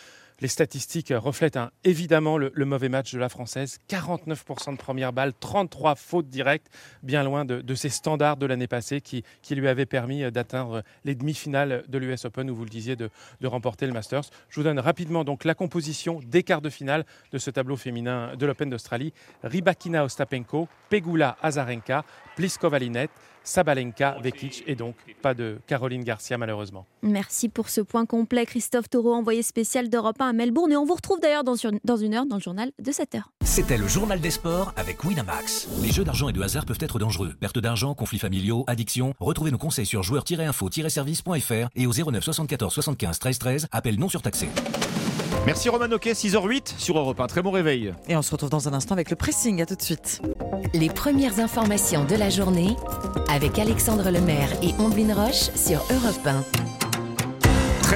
Les statistiques reflètent évidemment le, mauvais match de la Française. 49% de première balle, 33 fautes directes, bien loin de, ses standards de l'année passée qui, lui avaient permis euh, d'atteindre les demi-finales de l'US Open, où vous le disiez, de, remporter le Masters. Je vous donne rapidement donc la composition des quarts de finale de ce tableau féminin de l'Open d'Australie. Ribakina Ostapenko, Pegula Azarenka, Pliskova Linette, Sabalenka, Vekic et donc pas de Caroline Garcia malheureusement. Merci pour ce point complet Christophe Taureau, envoyé spécial d'Europe 1 à Melbourne et on vous retrouve d'ailleurs dans, dans une heure dans le journal de 7 heures. C'était le journal des sports avec Winamax. Les jeux d'argent et de hasard peuvent être dangereux. Perte d'argent, conflits familiaux, addiction. Retrouvez nos conseils sur joueurs-info-service.fr et au 09 74 75 13 13. Appel non surtaxé. Merci Roman Oquet, 6h08 sur Europe 1. Très bon réveil. Et on se retrouve dans un instant avec le pressing. À tout de suite. Les premières informations de la journée avec Alexandre Lemaire et Omblin Roche sur Europe 1.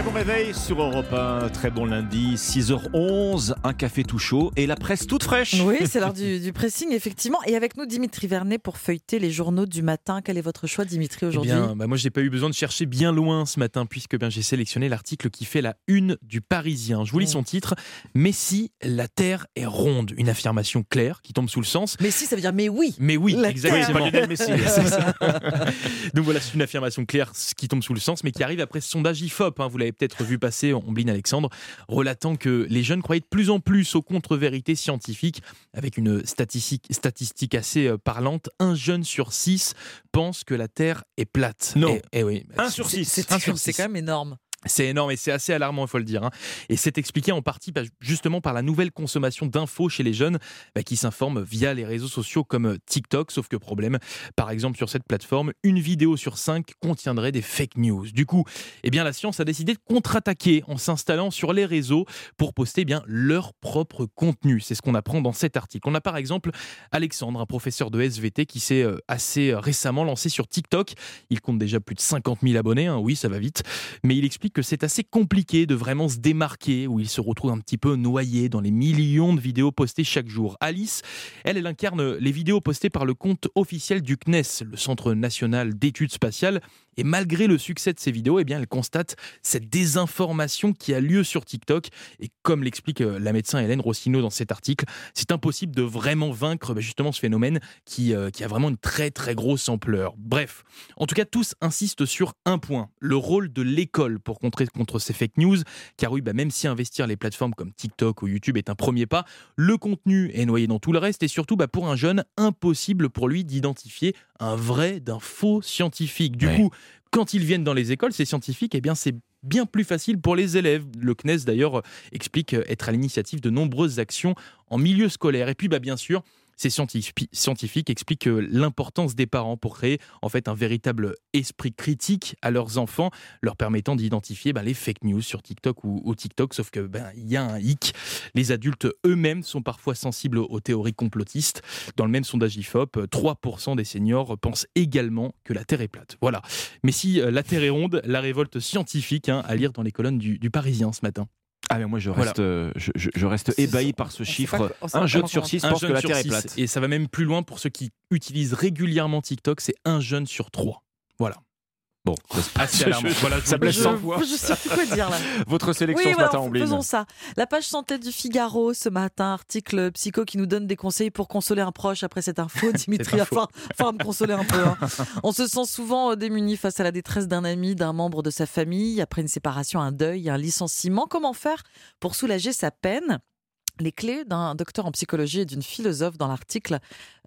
Très bon réveil sur Europe 1, très bon lundi, 6h11, un café tout chaud et la presse toute fraîche. Oui, c'est l'heure du, pressing, effectivement. Et avec nous, Dimitri Vernet pour feuilleter les journaux du matin. Quel est votre choix, Dimitri, aujourd'hui eh bien, bah, Moi, je n'ai pas eu besoin de chercher bien loin ce matin, puisque ben, j'ai sélectionné l'article qui fait la une du Parisien. Je vous lis son titre Messi, la Terre est ronde. Une affirmation claire qui tombe sous le sens. Messi, ça veut dire mais oui. Mais oui, exactement. Messi. Donc voilà, c'est une affirmation claire qui tombe sous le sens, mais qui arrive après ce sondage IFOP. Hein, vous l'avez peut-être vu passer, Ombline Alexandre, relatant que les jeunes croyaient de plus en plus aux contre-vérités scientifiques, avec une statistique, statistique assez euh, parlante. Un jeune sur six pense que la Terre est plate. Non. Et, et oui, un sur six. C'est quand même énorme. C'est énorme et c'est assez alarmant, il faut le dire. Hein. Et c'est expliqué en partie justement par la nouvelle consommation d'infos chez les jeunes bah, qui s'informent via les réseaux sociaux comme euh, TikTok. Sauf que problème, par exemple sur cette plateforme, une vidéo sur cinq contiendrait des fake news. Du coup, eh bien la science a décidé de contre-attaquer en s'installant sur les réseaux pour poster eh bien leur propre contenu. C'est ce qu'on apprend dans cet article. On a par exemple Alexandre, un professeur de SVT qui s'est euh, assez euh, récemment lancé sur TikTok. Il compte déjà plus de 50 000 abonnés. Hein. Oui, ça va vite, mais il explique que c'est assez compliqué de vraiment se démarquer, où il se retrouve un petit peu noyé dans les millions de vidéos postées chaque jour. Alice, elle, elle incarne les vidéos postées par le compte officiel du CNES, le Centre national d'études spatiales, et malgré le succès de ces vidéos, eh bien, elle constate cette désinformation qui a lieu sur TikTok. Et comme l'explique euh, la médecin Hélène Rossino dans cet article, c'est impossible de vraiment vaincre bah, justement ce phénomène qui, euh, qui a vraiment une très très grosse ampleur. Bref, en tout cas, tous insistent sur un point, le rôle de l'école pour contrer contre ces fake news. Car oui, bah, même si investir les plateformes comme TikTok ou YouTube est un premier pas, le contenu est noyé dans tout le reste et surtout bah, pour un jeune, impossible pour lui d'identifier un vrai d'un faux scientifique. Du coup, quand ils viennent dans les écoles, ces scientifiques, eh bien c'est bien plus facile pour les élèves. Le CNES d'ailleurs explique être à l'initiative de nombreuses actions en milieu scolaire. Et puis bah, bien sûr, ces scientifiques expliquent l'importance des parents pour créer en fait un véritable esprit critique à leurs enfants, leur permettant d'identifier ben, les fake news sur TikTok ou, TikTok. Sauf que ben y a un hic. Les adultes eux-mêmes sont parfois sensibles aux théories complotistes. Dans le même sondage Ifop, 3% des seniors pensent également que la Terre est plate. Voilà. Mais si euh, la Terre est ronde, la révolte scientifique hein, à lire dans les colonnes du Parisien ce matin. Ah mais moi je reste, euh, je, reste ébahi par ce chiffre. un jeune sur six pense que la Terre est plate. Et ça va même plus loin pour ceux qui utilisent régulièrement TikTok, c'est un jeune sur trois. Voilà. Bon, alarmant. Voilà, ça blesse sans voix. Je sais plus quoi dire là. Votre sélection ce matin. Faisons ça. La page santé du Figaro ce matin, article psycho qui nous donne des conseils pour consoler un proche après cette info. Dimitri, il va me consoler un peu. Hein. On se sent souvent euh, démuni face à la détresse d'un ami, d'un membre de sa famille, après une séparation, un deuil, un licenciement. Comment faire pour soulager sa peine? Les clés d'un docteur en psychologie et d'une philosophe dans l'article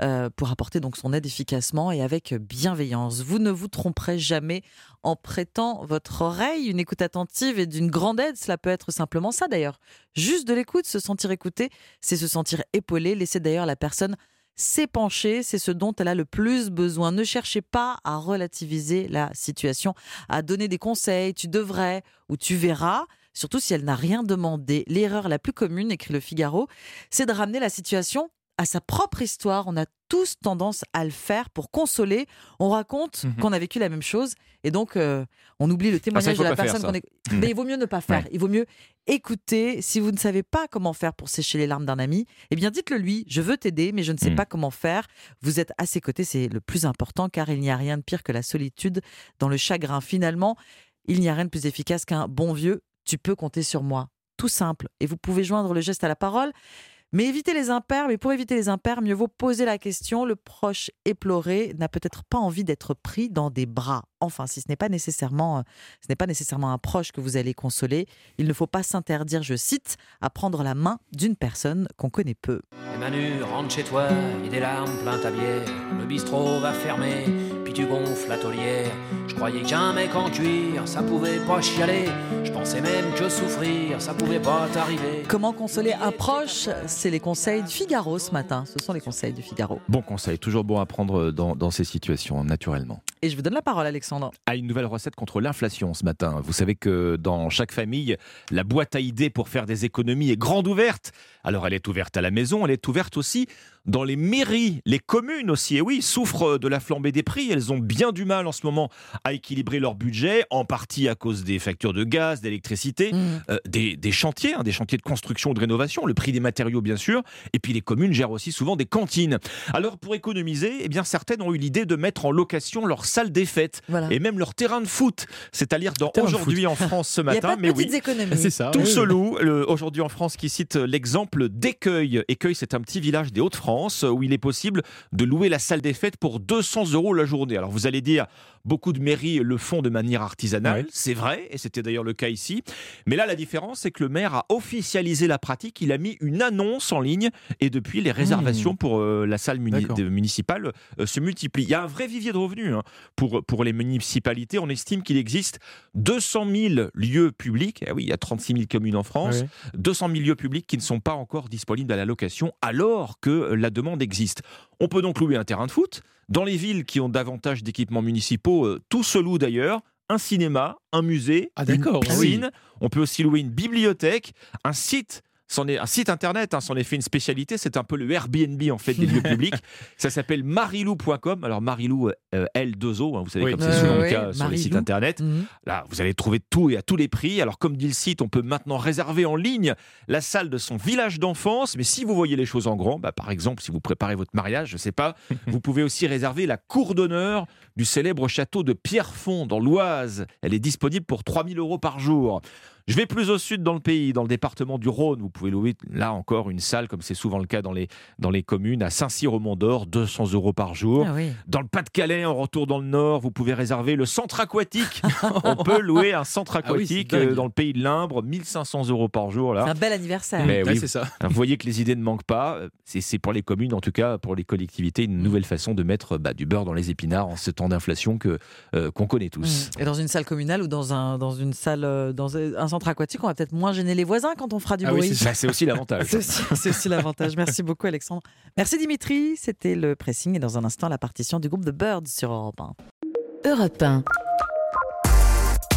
euh, pour apporter donc son aide efficacement et avec bienveillance. Vous ne vous tromperez jamais en prêtant votre oreille. Une écoute attentive et d'une grande aide, cela peut être simplement ça d'ailleurs. Juste de l'écoute, se sentir écouté, c'est se sentir épaulé. Laissez d'ailleurs la personne s'épancher, c'est ce dont elle a le plus besoin. Ne cherchez pas à relativiser la situation, à donner des conseils, tu devrais ou tu verras surtout si elle n'a rien demandé. L'erreur la plus commune, écrit le Figaro, c'est de ramener la situation à sa propre histoire. On a tous tendance à le faire pour consoler. On raconte mhm. qu'on a vécu la même chose et donc euh, on oublie le ah, témoignage de la personne qu'on est. Mhm. Mais il vaut mieux ne pas faire. Il vaut mieux écouter. Si vous ne savez pas comment faire pour sécher les larmes d'un ami, eh bien dites-le lui. Je veux t'aider, mais je ne sais mhm. pas comment faire. Vous êtes à ses côtés, c'est le plus important car il n'y a rien de pire que la solitude dans le chagrin. Finalement, il n'y a rien de plus efficace qu'un bon vieux. Tu peux compter sur moi. Tout simple. Et vous pouvez joindre le geste à la parole. Mais éviter les impairs, mais pour éviter les impairs, mieux vaut poser la question. Le proche éploré n'a peut-être pas envie d'être pris dans des bras. Enfin, si ce n'est pas nécessairement, euh, ce n'est pas nécessairement un proche que vous allez consoler, il ne faut pas s'interdire, je cite, à prendre la main d'une personne qu'on connaît peu. Rentre chez toi. Le bistrot va fermer, tu gonfles la taulière. Je croyais qu'un mec en cuir, ça pouvait pas chialer. Je pensais même que souffrir, ça pouvait pas t'arriver. Comment consoler un proche C'est les conseils du Figaro ce matin. Ce sont les conseils du Figaro. Bon conseil, toujours bon à prendre dans, dans ces situations, naturellement. Et je vous donne la parole, Alexandre. À une nouvelle recette contre l'inflation ce matin. Vous savez que dans chaque famille, la boîte à idées pour faire des économies est grande ouverte. Alors elle est ouverte à la maison, elle est ouverte aussi dans les mairies, les communes aussi, et oui, souffrent de la flambée des prix. Elles ont bien du mal en ce moment à équilibrer leur budget, en partie à cause des factures de gaz, d'électricité, mmh. euh, des, chantiers, hein, des chantiers de construction ou de rénovation, le prix des matériaux bien sûr, et puis les communes gèrent aussi souvent des cantines. Alors pour économiser, eh bien certaines ont eu l'idée de mettre en location leur salle des fêtes et même leur terrain de foot. C'est à lire dans Aujourd'hui en France ce matin. Il y a pas mais oui, économies. C'est ça. Tout se loue. Aujourd'hui en France qui cite l'exemple d'Écueil. Écueil, c'est un petit village des Hauts-de-France où il est possible de louer la salle des fêtes pour 200 euros la journée. Alors vous allez dire, beaucoup de mairies le font de manière artisanale, c'est vrai, et c'était d'ailleurs le cas ici. Mais là, la différence, c'est que le maire a officialisé la pratique, il a mis une annonce en ligne, et depuis, les réservations mmh. pour euh, la salle municipale euh, se multiplient. Il y a un vrai vivier de revenus hein, pour, pour les municipalités. On estime qu'il existe 200 000 lieux publics, eh oui, il y a 36 000 communes en France, 200 000 lieux publics qui ne sont pas encore disponibles à la location, alors que la demande existe. On peut donc louer un terrain de foot. Dans les villes qui ont davantage d'équipements municipaux, euh, tout se loue d'ailleurs. Un cinéma, un musée, ah, une piscine. On peut aussi louer une bibliothèque, un site c'en est un site internet, hein, c'en est fait une spécialité, c'est un peu le Airbnb en fait des lieux publics. Ça s'appelle marilou.com. Alors marilou euh, L2O, hein, vous savez comme c'est souvent le cas sur les sites internet. Mhm. Là, vous allez trouver tout et à tous les prix. Alors comme dit le site, on peut maintenant réserver en ligne la salle de son village d'enfance. Mais si vous voyez les choses en grand, bah, par exemple si vous préparez votre mariage, je sais pas, vous pouvez aussi réserver la cour d'honneur du célèbre château de Pierrefonds dans l'Oise. Elle est disponible pour 3000 euros par jour. Je vais plus au sud dans le pays, dans le département du Rhône. Vous pouvez louer là encore une salle, comme c'est souvent le cas dans les, dans les communes, à Saint-Cyr au Mont d'Or, 200 euros par jour. Ah dans le Pas-de-Calais, en retour dans le Nord, vous pouvez réserver le centre aquatique. On peut louer un centre ah aquatique euh, dans le pays de l'Imbre, 1500 euros par jour. C'est un bel anniversaire. Mais oui, c'est ça. vous voyez que les idées ne manquent pas. C'est pour les communes, en tout cas pour les collectivités, une nouvelle façon de mettre bah, du beurre dans les épinards en ce temps d'inflation que euh, qu'on connaît tous. Et dans une salle communale ou dans un dans une salle euh, dans un centre aquatique, on va peut-être moins gêner les voisins quand on fera du ah bruit. Bah, c'est aussi l'avantage. c'est aussi, l'avantage. Merci beaucoup, Alexandre. Merci, Dimitri. C'était le pressing et dans un instant, la partition du groupe The Birds sur Europe 1. Europe 1.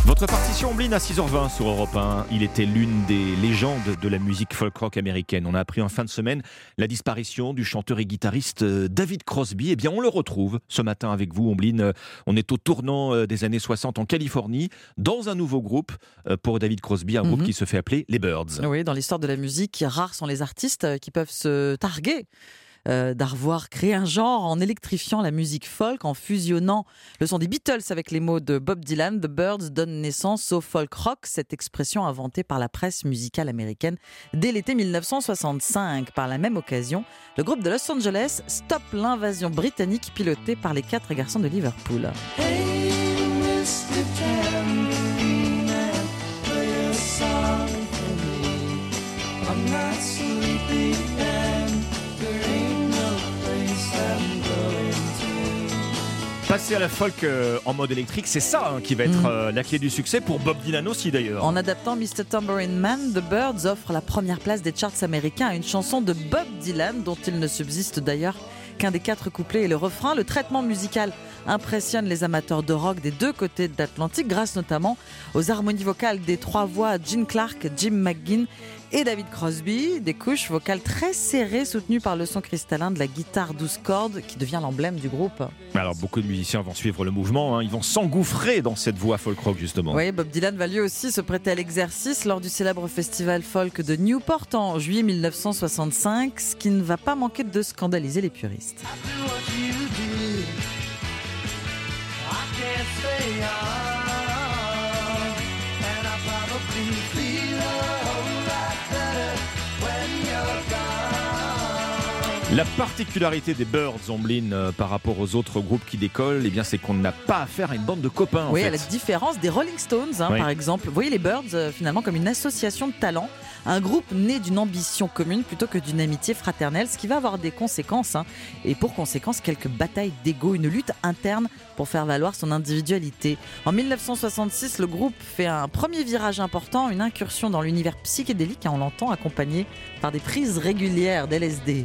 Votre partition Blin à 6h20 sur Europe 1. Il était l'une des légendes de la musique folk rock américaine. On a appris en fin de semaine la disparition du chanteur et guitariste euh, David Crosby. Eh bien, on le retrouve ce matin avec vous, Omblin. On est au tournant euh, des années 60 en Californie, dans un nouveau groupe euh, pour David Crosby, un groupe mhm. qui se fait appeler les Birds. Oui, dans l'histoire de la musique, rares sont les artistes qui peuvent se targuer euh, d'avoir créé un genre en électrifiant la musique folk, en fusionnant le son des Beatles avec les mots de Bob Dylan. The Birds donne naissance au folk rock, cette expression inventée par la presse musicale américaine dès l'été 1965. Par la même occasion, le groupe de Los Angeles stoppe l'invasion britannique pilotée par les quatre garçons de Liverpool. Passer à la folk euh, en mode électrique, c'est ça hein, qui va être mm. euh, la clé du succès pour Bob Dylan aussi d'ailleurs. En adaptant Mr. Tambourine Man, The Birds offre la première place des charts américains à une chanson de Bob Dylan dont il ne subsiste d'ailleurs qu'un des quatre couplets est le refrain. Le traitement musical impressionne les amateurs de rock des deux côtés de l'Atlantique, grâce notamment aux harmonies vocales des trois voix Gene Clark, Jim McGinn et David Crosby, des couches vocales très serrées soutenues par le son cristallin de la guitare 12 cordes qui devient l'emblème du groupe. Alors beaucoup de musiciens vont suivre le mouvement, hein. ils vont s'engouffrer dans cette voix folk rock justement. Oui, Bob Dylan va lui aussi se prêter à l'exercice lors du célèbre festival folk de Newport en juillet 1965, ce qui ne va pas manquer de scandaliser les puristes. La particularité des Birds, Omblin, euh, par rapport aux autres groupes qui décollent, eh bien, c'est qu'on n'a pas affaire à une bande de copains. en Oui, fait. à la différence des Rolling Stones, hein, Oui. par exemple. Vous voyez les Birds, euh, finalement, comme une association de talents, un groupe né d'une ambition commune plutôt que d'une amitié fraternelle, ce qui va avoir des conséquences. hein. et pour conséquence, quelques batailles d'ego, une lutte interne pour faire valoir son individualité. En 1966, le groupe fait un premier virage important, une incursion dans l'univers psychédélique, hein, on l'entend, accompagné par des prises régulières d'LSD.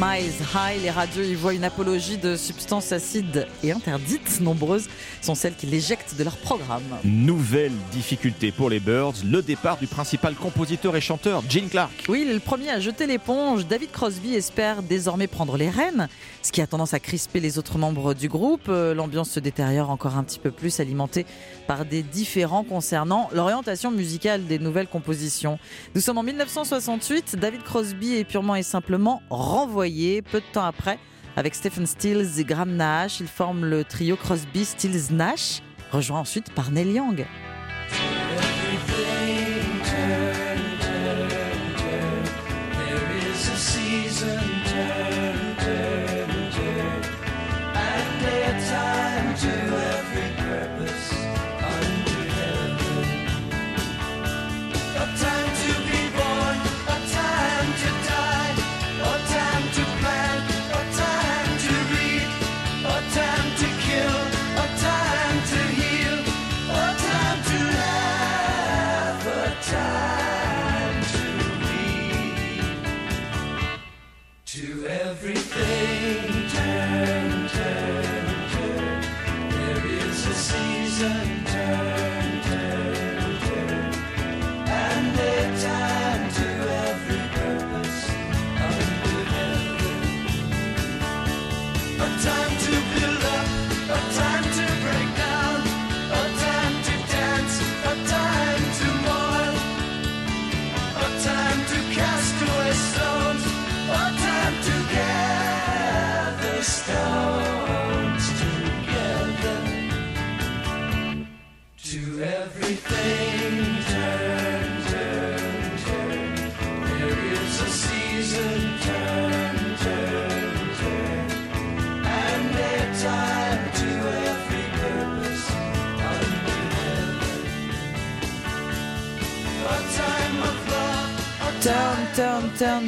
Miles High, les radios y voient une apologie de substances acides et interdites. Nombreuses sont celles qui l'éjectent de leur programme. Nouvelle difficulté pour les Birds, le départ du principal compositeur et chanteur, Gene Clark. Oui, il est le premier à jeter l'éponge. David Crosby espère désormais prendre les rênes, ce qui a tendance à crisper les autres membres du groupe. Euh, L'ambiance se détériore encore un petit peu plus, alimentée par des différends concernant l'orientation musicale des nouvelles compositions. Nous sommes en 1968, David Crosby est purement et simplement renvoyé peu de temps après. Avec Stephen Stills et Graham Nash, ils forment le trio Crosby, Stills, Nash, rejoint ensuite par Neil Young.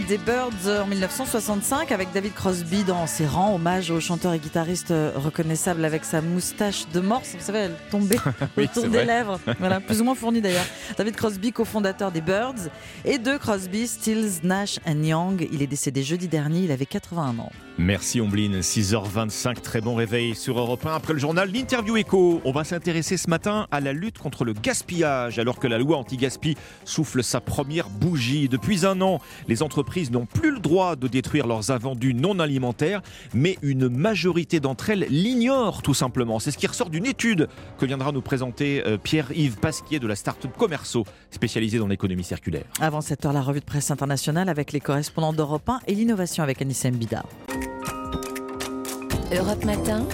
Des Birds en 1965 avec David Crosby dans ses rangs, hommage au chanteur et guitariste reconnaissable avec sa moustache de morse, vous savez, elle tombait Oui, autour des vrai. lèvres, voilà, plus ou moins fourni d'ailleurs. David Crosby, cofondateur des Birds, et de Crosby, Stills, Nash and Young. Il est décédé jeudi dernier, il avait 81 ans. Merci Omblin, 6h25, très bon réveil sur Europe 1. Après le journal, l'interview écho. On va s'intéresser ce matin à la lutte contre le gaspillage, alors que la loi anti-gaspi souffle sa première bougie. Depuis un an, les entreprises n'ont plus le droit de détruire leurs invendus non alimentaires, mais une majorité d'entre elles l'ignorent tout simplement. C'est ce qui ressort d'une étude que viendra nous présenter euh, Pierre-Yves Pasquier de la start-up Commerceau, spécialisée dans l'économie circulaire. Avant cette heure, la revue de presse internationale avec les correspondants d'Europe 1 et l'innovation avec Anissem Bida. Europe Matin.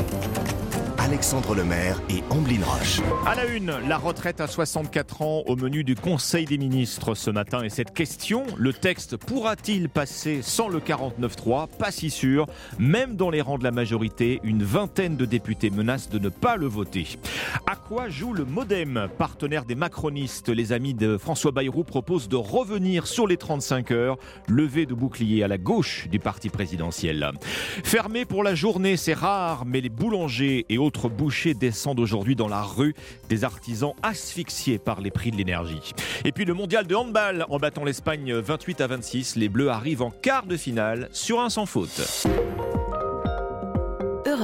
Alexandre Lemaire et Amblin Roche. À la une, la retraite à 64 ans au menu du Conseil des ministres ce matin. Et cette question, le texte pourra-t-il passer sans le 49-3 Pas si sûr. Même dans les rangs de la majorité, une vingtaine de députés menacent de ne pas le voter. À quoi joue le Modem? Partenaire des macronistes, les amis de François Bayrou proposent de revenir sur les 35 heures, levé de bouclier à la gauche du parti présidentiel. Fermé pour la journée, c'est rare, mais les boulangers et autres bouchers descendent aujourd'hui dans la rue, des artisans asphyxiés par les prix de l'énergie. Et puis le mondial de handball, en battant l'Espagne 28 à 26, les Bleus arrivent en quart de finale sur un sans faute.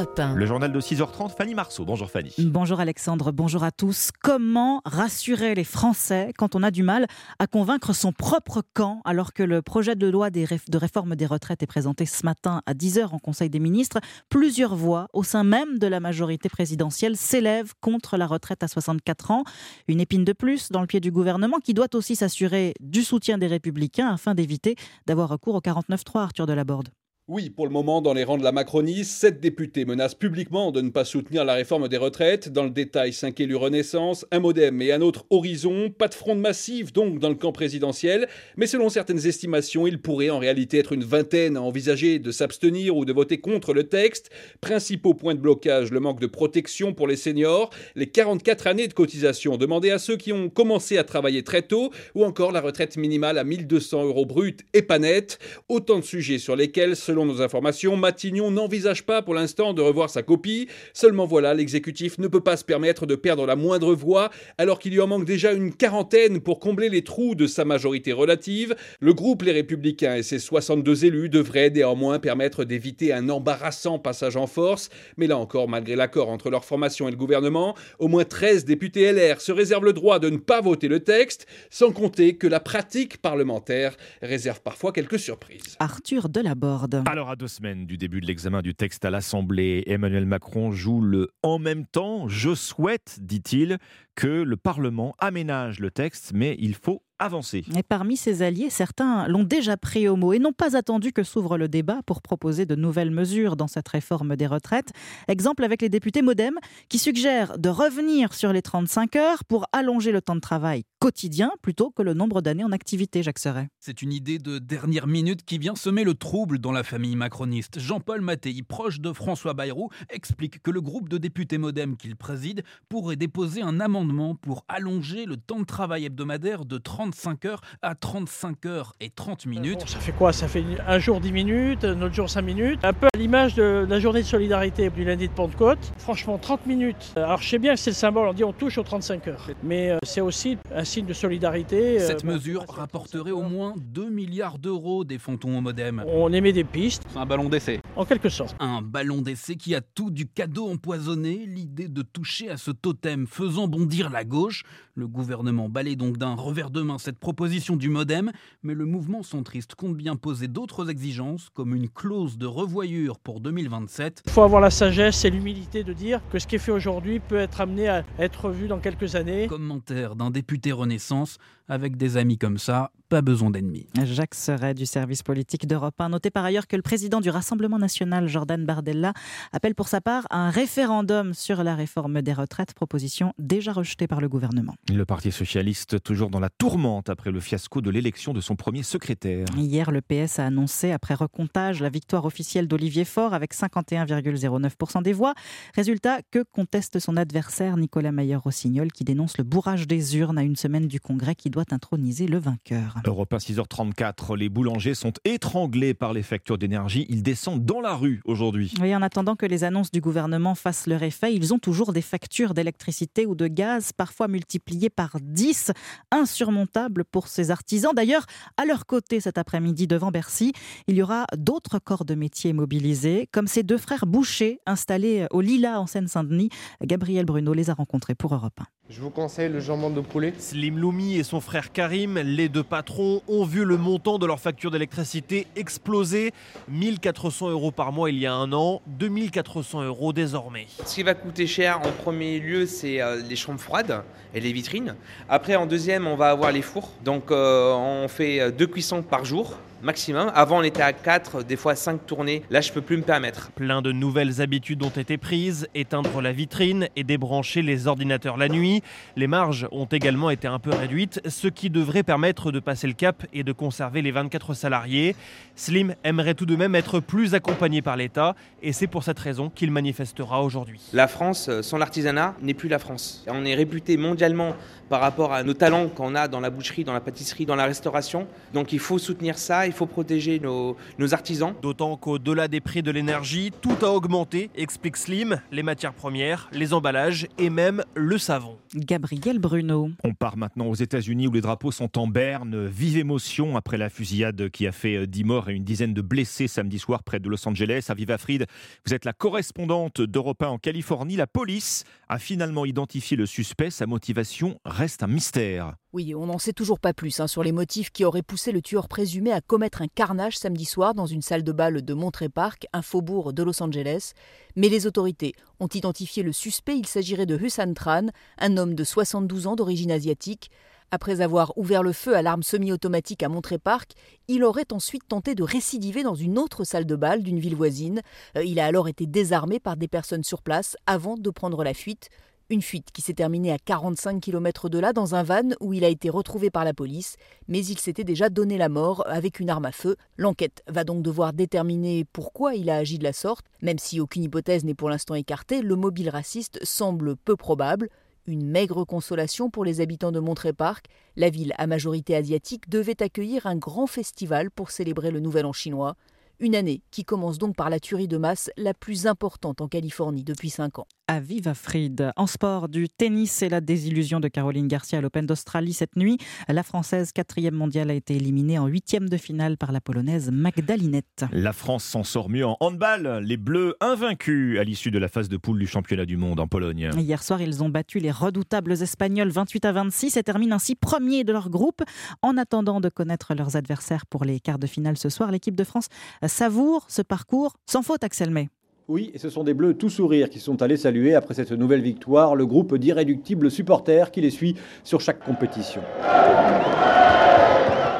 Europe 1. Le journal de 6h30, Fanny Marceau. Bonjour Fanny. Bonjour Alexandre, bonjour à tous. Comment rassurer les Français quand on a du mal à convaincre son propre camp alors que le projet de loi des réf- de réforme des retraites est présenté ce matin à 10h en Conseil des ministres? Plusieurs voix au sein même de la majorité présidentielle s'élèvent contre la retraite à 64 ans. Une épine de plus dans le pied du gouvernement qui doit aussi s'assurer du soutien des républicains afin d'éviter d'avoir recours au 49-3 Arthur Delaborde. Oui, pour le moment, dans les rangs de la Macronie, sept députés menacent publiquement de ne pas soutenir la réforme des retraites. Dans le détail, cinq élus Renaissance, un Modem et un autre Horizon. Pas de fronde massive, donc, dans le camp présidentiel. Mais selon certaines estimations, il pourrait en réalité être une vingtaine à envisager de s'abstenir ou de voter contre le texte. Principaux points de blocage, le manque de protection pour les seniors, les 44 années de cotisation demandées à ceux qui ont commencé à travailler très tôt, ou encore la retraite minimale à 1200 euros brut et pas net. Autant de sujets sur lesquels, selon nos informations, Matignon n'envisage pas pour l'instant de revoir sa copie. Seulement voilà, l'exécutif ne peut pas se permettre de perdre la moindre voix, alors qu'il lui en manque déjà une quarantaine pour combler les trous de sa majorité relative. Le groupe Les Républicains et ses 62 élus devraient néanmoins permettre d'éviter un embarrassant passage en force. Mais là encore, malgré l'accord entre leur formation et le gouvernement, au moins 13 députés LR se réservent le droit de ne pas voter le texte, sans compter que la pratique parlementaire réserve parfois quelques surprises. Arthur Delaborde. Alors, à deux semaines du début de l'examen du texte à l'Assemblée, Emmanuel Macron joue le en même temps. Je souhaite, dit-il, que le Parlement aménage le texte, mais il faut avancer. Et parmi ses alliés, certains l'ont déjà pris au mot et n'ont pas attendu que s'ouvre le débat pour proposer de nouvelles mesures dans cette réforme des retraites. Exemple avec les députés Modem qui suggèrent de revenir sur les 35 heures pour allonger le temps de travail quotidien plutôt que le nombre d'années en activité, Jacques Serret. C'est une idée de dernière minute qui vient semer le trouble dans la famille macroniste. Jean-Paul Mattei, proche de François Bayrou, explique que le groupe de députés Modem qu'il préside pourrait déposer un amendement pour allonger le temps de travail hebdomadaire de 35 heures à 35 heures et 30 minutes. Ça fait quoi? Ça fait un jour 10 minutes, un autre jour 5 minutes. Un peu à l'image de la journée de solidarité du lundi de Pentecôte. Franchement, 30 minutes. Alors je sais bien que c'est le symbole, on dit on touche aux 35 heures. Mais euh, c'est aussi un signe de solidarité. euh, Cette bon, mesure rapporterait au moins 2 milliards d'euros des fantômes au modem. On émet des pistes. C'est un ballon d'essai. En quelque sorte. Un ballon d'essai qui a tout du cadeau empoisonné, l'idée de toucher à ce totem faisant bondir la gauche. Le gouvernement balaye donc d'un revers de main cette proposition du modem, mais le mouvement centriste compte bien poser d'autres exigences, comme une clause de revoyure pour 2027. Il faut avoir la sagesse et l'humilité de dire que ce qui est fait aujourd'hui peut être amené à être vu dans quelques années. Commentaire d'un député Renaissance, avec des amis comme ça, pas besoin d'ennemis. Jacques Serret du service politique d'Europe 1. Notez par ailleurs que le président du Rassemblement national, Jordan Bardella, appelle pour sa part à un référendum sur la réforme des retraites, proposition déjà rejetée par le gouvernement. Le Parti socialiste toujours dans la tourmente après le fiasco de l'élection de son premier secrétaire. Hier, le PS a annoncé, après recomptage, la victoire officielle d'Olivier Faure avec 51,09% des voix. Résultat que conteste son adversaire Nicolas Mayer-Rossignol qui dénonce le bourrage des urnes à une semaine du Congrès qui doit introniser le vainqueur. Europe 1, 6h34, les boulangers sont étranglés par les factures d'énergie. Ils descendent dans la rue aujourd'hui. Oui, en attendant que les annonces du gouvernement fassent leur effet, ils ont toujours des factures d'électricité ou de gaz, parfois multipliées par 10, insurmontables pour ces artisans. D'ailleurs, à leur côté cet après-midi devant Bercy, il y aura d'autres corps de métier mobilisés, comme ces deux frères Boucher installés au Lila en Seine-Saint-Denis. Gabriel Bruno les a rencontrés pour Europe 1. Je vous conseille le jambon de poulet. Slim Loumi et son frère Karim, les deux patrons, ont vu le montant de leur facture d'électricité exploser. 1400 euros par mois il y a un an, 2400 euros désormais. Ce qui va coûter cher en premier lieu, c'est euh, les chambres froides et les vitrines. Après, en deuxième, on va avoir les Donc, euh, on fait euh, deux cuissons par jour maximum. Avant, on était à 4, des fois 5 tournées. Là, je peux plus me permettre. Plein de nouvelles habitudes ont été prises, éteindre la vitrine et débrancher les ordinateurs la nuit. Les marges ont également été un peu réduites, ce qui devrait permettre de passer le cap et de conserver les 24 salariés. Slim aimerait tout de même être plus accompagné par l'État et c'est pour cette raison qu'il manifestera aujourd'hui. La France, euh, sans l'artisanat, n'est plus la France. On est réputé mondialement par rapport à nos talents qu'on a dans la boucherie, dans la pâtisserie, dans la restauration. Donc il faut soutenir ça, il faut protéger nos, nos artisans. D'autant qu'au-delà des prix de l'énergie, tout a augmenté, explique Slim, les matières premières, les emballages et même le savon. Gabriel Bruno. On part maintenant aux États-Unis où les drapeaux sont en berne. Vive émotion après la fusillade qui a fait 10 morts et une dizaine de blessés samedi soir près de Los Angeles. Aviva Fried, vous êtes la correspondante d'Europe 1 en Californie. La police a finalement identifié le suspect. Sa motivation reste un mystère. Oui, on n'en sait toujours pas plus hein, sur les motifs qui auraient poussé le tueur présumé à commettre un carnage samedi soir dans une salle de bal de Monterey Park, un faubourg de Los Angeles. Mais les autorités ont identifié le suspect. Il s'agirait de Hussan Tran, un homme de 72 ans d'origine asiatique. Après avoir ouvert le feu à l'arme semi-automatique à Monterey Park, il aurait ensuite tenté de récidiver dans une autre salle de bal d'une ville voisine. Euh, Il a alors été désarmé par des personnes sur place avant de prendre la fuite. Une fuite qui s'est terminée à 45 km de là dans un van où il a été retrouvé par la police, mais il s'était déjà donné la mort avec une arme à feu. L'enquête va donc devoir déterminer pourquoi il a agi de la sorte, même si aucune hypothèse n'est pour l'instant écartée, le mobile raciste semble peu probable. Une maigre consolation pour les habitants de Monterey Park. La ville à majorité asiatique devait accueillir un grand festival pour célébrer le Nouvel An chinois. Une année qui commence donc par la tuerie de masse la plus importante en Californie depuis 5 ans. À Viva Fried. En sport, du tennis et la désillusion de Caroline Garcia à l'Open d'Australie cette nuit. La Française, quatrième mondiale, a été éliminée en huitième de finale par la Polonaise Magdalinette. La France s'en sort mieux en handball. Les Bleus invaincus à l'issue de la phase de poule du championnat du monde en Pologne. Hier soir, ils ont battu les redoutables Espagnols 28 à 26 et terminent ainsi premier de leur groupe. En attendant de connaître leurs adversaires pour les quarts de finale ce soir, l'équipe de France savoure ce parcours sans faute, Axel May. Oui, et ce sont des Bleus tout sourire qui sont allés saluer après cette nouvelle victoire le groupe d'irréductibles supporters qui les suit sur chaque compétition.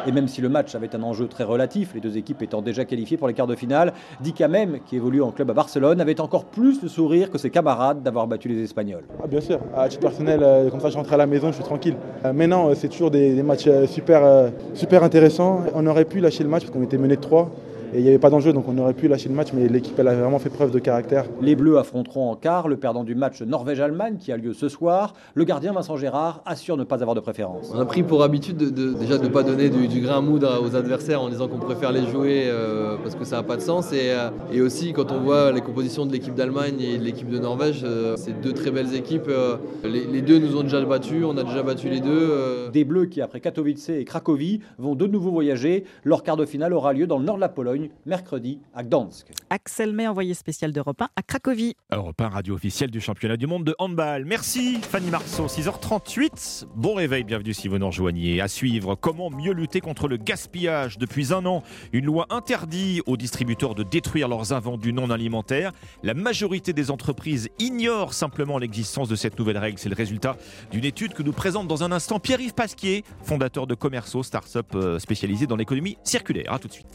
Et même si le match avait un enjeu très relatif, les deux équipes étant déjà qualifiées pour les quarts de finale, Dika même, qui évolue en club à Barcelone, avait encore plus de sourire que ses camarades d'avoir battu les Espagnols. Ah, bien sûr, à titre personnel, euh, comme ça je rentre à la maison, je suis tranquille. Euh, mais non, euh, c'est toujours des, matchs super, super intéressants. On aurait pu lâcher le match parce qu'on était mené de 3 et il n'y avait pas d'enjeu, donc on aurait pu lâcher le match, mais l'équipe elle a vraiment fait preuve de caractère. Les Bleus affronteront en quart le perdant du match Norvège-Allemagne qui a lieu ce soir. Le gardien Vincent Gérard assure ne pas avoir de préférence. On a pris pour habitude de, de- déjà de ne pas donner du, du grain à moudre aux adversaires en disant qu'on préfère les jouer euh, parce que ça n'a pas de sens. Et, euh, et aussi, quand on voit les compositions de l'équipe d'Allemagne et de l'équipe de Norvège, euh, c'est deux très belles équipes. euh, les, les deux nous ont déjà battus, on a déjà battu les deux. euh, Des Bleus qui, après Katowice et Cracovie, vont de nouveau voyager. Leur quart de finale aura lieu dans le nord de la Pologne, mercredi à Gdansk. Axel May, envoyé spécial d'Europe 1 à Cracovie. Europe 1, radio officielle du championnat du monde de handball. Merci Fanny Marceau, 6h38. Bon réveil, bienvenue si vous nous rejoignez. À suivre, comment mieux lutter contre le gaspillage Depuis un an, une loi interdit aux distributeurs de détruire leurs invendus non alimentaires. La majorité des entreprises ignorent simplement l'existence de cette nouvelle règle. C'est le résultat d'une étude que nous présente dans un instant Pierre-Yves Pasquier, fondateur de Commerceau, start-up euh, spécialisée dans l'économie circulaire. A tout de suite.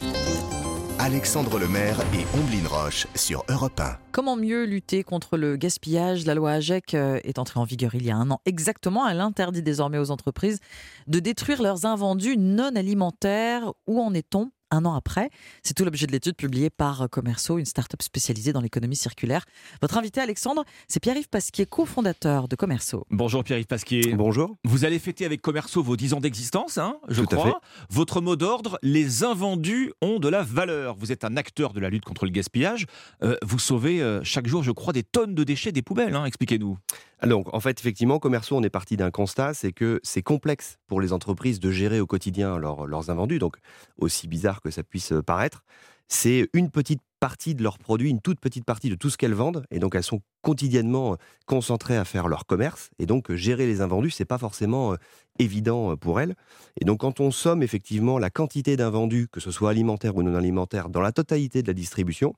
Alexandre Lemaire et Omblin Roche sur Europe 1. Comment mieux lutter contre le gaspillage? La loi AGEC euh, est entrée en vigueur il y a un an exactement. Elle interdit désormais aux entreprises de détruire leurs invendus non alimentaires. Où en est-on? Un an après C'est tout l'objet de l'étude publiée par Commerceau, une start-up spécialisée dans l'économie circulaire. Votre invité, Alexandre, c'est Pierre-Yves Pasquier, cofondateur de Commerceau. Bonjour Pierre-Yves Pasquier. Bonjour. Vous allez fêter avec Commerceau vos 10 ans d'existence, hein, je Tout à crois. fait. Votre mot d'ordre, les invendus ont de la valeur. Vous êtes un acteur de la lutte contre le gaspillage. Euh, vous sauvez euh, chaque jour, je crois, des tonnes de déchets des poubelles. hein. Expliquez-nous. Donc, en fait, effectivement, Commerceau, on est parti d'un constat, c'est que c'est complexe pour les entreprises de gérer au quotidien leurs- invendus. Donc, aussi bizarre que ça puisse euh, paraître, c'est une petite partie de leurs produits, une toute petite partie de tout ce qu'elles vendent. Et donc, elles sont quotidiennement euh, concentrées à faire leur commerce. Et donc, euh, gérer les invendus, c'est pas forcément évident pour elles. Et donc, quand on somme effectivement la quantité d'invendus, que ce soit alimentaire ou non alimentaire, dans la totalité de la distribution,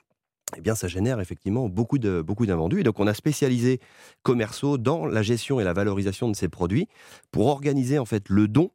eh bien, ça génère effectivement beaucoup de beaucoup d'invendus. Et donc, on a spécialisé Commerceau dans la gestion et la valorisation de ces produits pour organiser en fait le don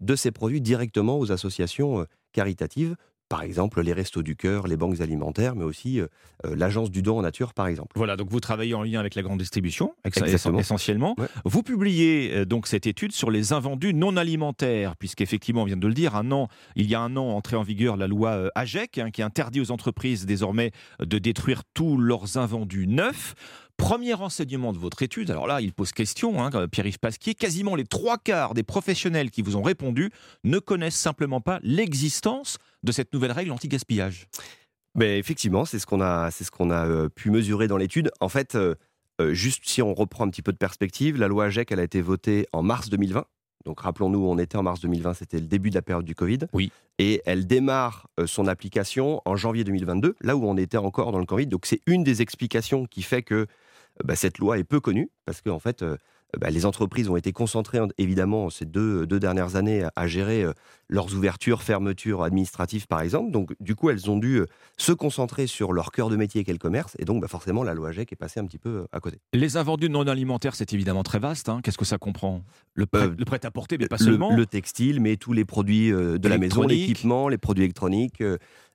de ces produits directement aux associations euh, caritatives par exemple les restos du cœur, les banques alimentaires, mais aussi euh, euh, l'agence du don en nature, par exemple. Voilà, donc vous travaillez en lien avec la grande distribution, ex- Exactement. essentiellement. Vous publiez euh, donc cette étude sur les invendus non alimentaires, puisqu'effectivement, on vient de le dire, un an, il y a un an, entrée en vigueur la loi euh, AGEC, hein, qui interdit aux entreprises désormais de détruire tous leurs invendus neufs. Premier renseignement de votre étude, alors là, il pose question, hein, Pierre-Yves Pasquier, quasiment les trois quarts des professionnels qui vous ont répondu ne connaissent simplement pas l'existence de cette nouvelle règle anti-gaspillage. Mais effectivement, c'est ce qu'on a, c'est ce qu'on a euh, pu mesurer dans l'étude. En fait, euh, euh, juste si on reprend un petit peu de perspective, la loi AGEC, elle a été votée en mars 2020. Donc rappelons-nous, on était en mars 2020, c'était le début de la période du Covid. Oui. Et elle démarre son application en janvier 2022, là où on était encore dans le Covid. Donc c'est une des explications qui fait que bah, cette loi est peu connue, parce qu'en fait, euh, bah, les entreprises ont été concentrées, en- évidemment, ces deux, deux dernières années à, à gérer euh, leurs ouvertures, fermetures administratives, par exemple. Donc, du coup, elles ont dû euh, se concentrer sur leur cœur de métier qu'est le commerce. Et donc, bah, forcément, la loi AGEC est passée un petit peu à côté. Les invendus non alimentaires, c'est évidemment très vaste. hein. Qu'est-ce que ça comprend? Le, prêt, le prêt-à-porter, mais pas le, seulement. le textile, mais tous les produits de la maison, l'équipement, les produits électroniques,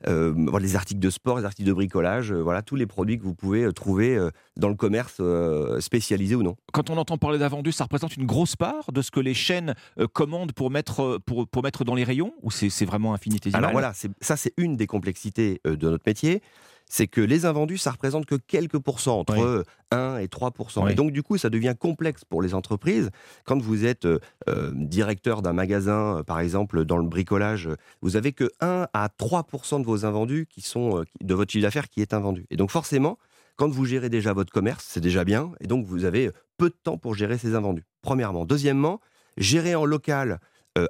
les articles de sport, les articles de bricolage, euh, voilà, tous les produits que vous pouvez euh, trouver euh, dans le commerce euh, spécialisé ou non. Quand on entend parler d'invendus, ça représente une grosse part de ce que les chaînes euh, commandent pour mettre, euh, pour, pour mettre dans les rayons Ou c'est vraiment infinitésimal Alors voilà, ça c'est une des complexités euh, de notre métier, c'est que les invendus, ça représente que quelques pourcents, entre euh, 1 et 3 Oui. Et donc du coup, ça devient complexe pour les entreprises. Quand vous êtes euh, euh, directeur d'un magasin, euh, par exemple, dans le bricolage, vous avez que 1 à 3% de vos invendus qui sont, de votre chiffre d'affaires qui est invendu. Et donc forcément, quand vous gérez déjà votre commerce, c'est déjà bien, et donc vous avez peu de temps pour gérer ces invendus. Premièrement. Deuxièmement, gérer en local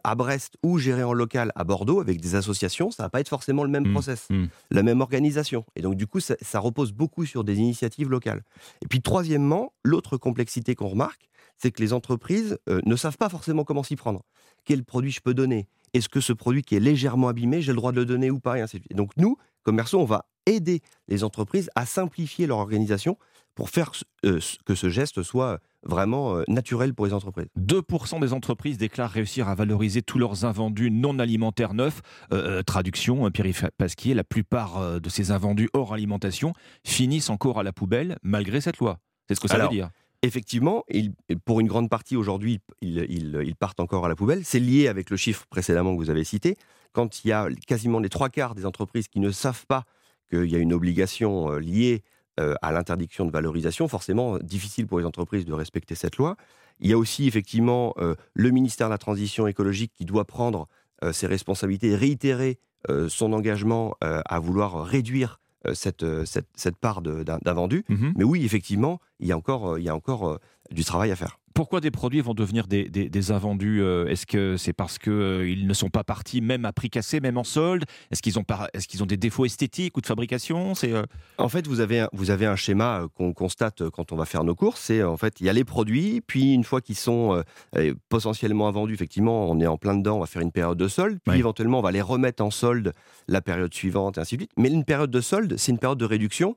à Brest ou gérer en local à Bordeaux avec des associations, ça va pas être forcément le même process, la même organisation. Et donc du coup, ça, ça repose beaucoup sur des initiatives locales. Et puis troisièmement, l'autre complexité qu'on remarque, c'est que les entreprises euh, ne savent pas forcément comment s'y prendre. Quel produit je peux donner? Est-ce que ce produit qui est légèrement abîmé, j'ai le droit de le donner ou pas? Et ainsi de suite. Et donc nous, commerçants, on va aider les entreprises à simplifier leur organisation pour faire euh, que ce geste soit vraiment euh, naturel pour les entreprises. 2% des entreprises déclarent réussir à valoriser tous leurs invendus non alimentaires neufs. Euh, euh, traduction, Pierre Pasquier, la plupart de ces invendus hors alimentation finissent encore à la poubelle malgré cette loi. C'est ce que ça Alors, veut dire. Effectivement, ils- pour une grande partie aujourd'hui, ils, ils- ils partent encore à la poubelle. C'est lié avec le chiffre précédemment que vous avez cité. Quand il y a quasiment les trois quarts des entreprises qui ne savent pas qu'il y a une obligation euh, liée euh, à l'interdiction de valorisation, forcément euh, difficile pour les entreprises de respecter cette loi. Il y a aussi effectivement le ministère de la Transition écologique qui doit prendre ses responsabilités et réitérer son engagement à vouloir réduire cette, cette, cette part vendu. Mhm. Mais oui, effectivement, il y a encore, il y a encore du travail à faire. Pourquoi des produits vont devenir des, des- des invendus euh, Est-ce que c'est parce qu'ils ne sont pas partis même à prix cassé, même en solde? Est-ce qu'ils ont, qu'ils ont des défauts esthétiques ou de fabrication? C'est euh, En fait, vous avez un, vous avez un schéma euh, qu'on constate euh, quand on va faire nos courses. C'est en fait, il y a les produits, puis une fois qu'ils sont euh, euh, potentiellement invendus, effectivement, on est en plein dedans, on va faire une période de solde, puis éventuellement, on va les remettre en solde la période suivante, et ainsi de suite. Mais une période de solde, c'est une période de réduction.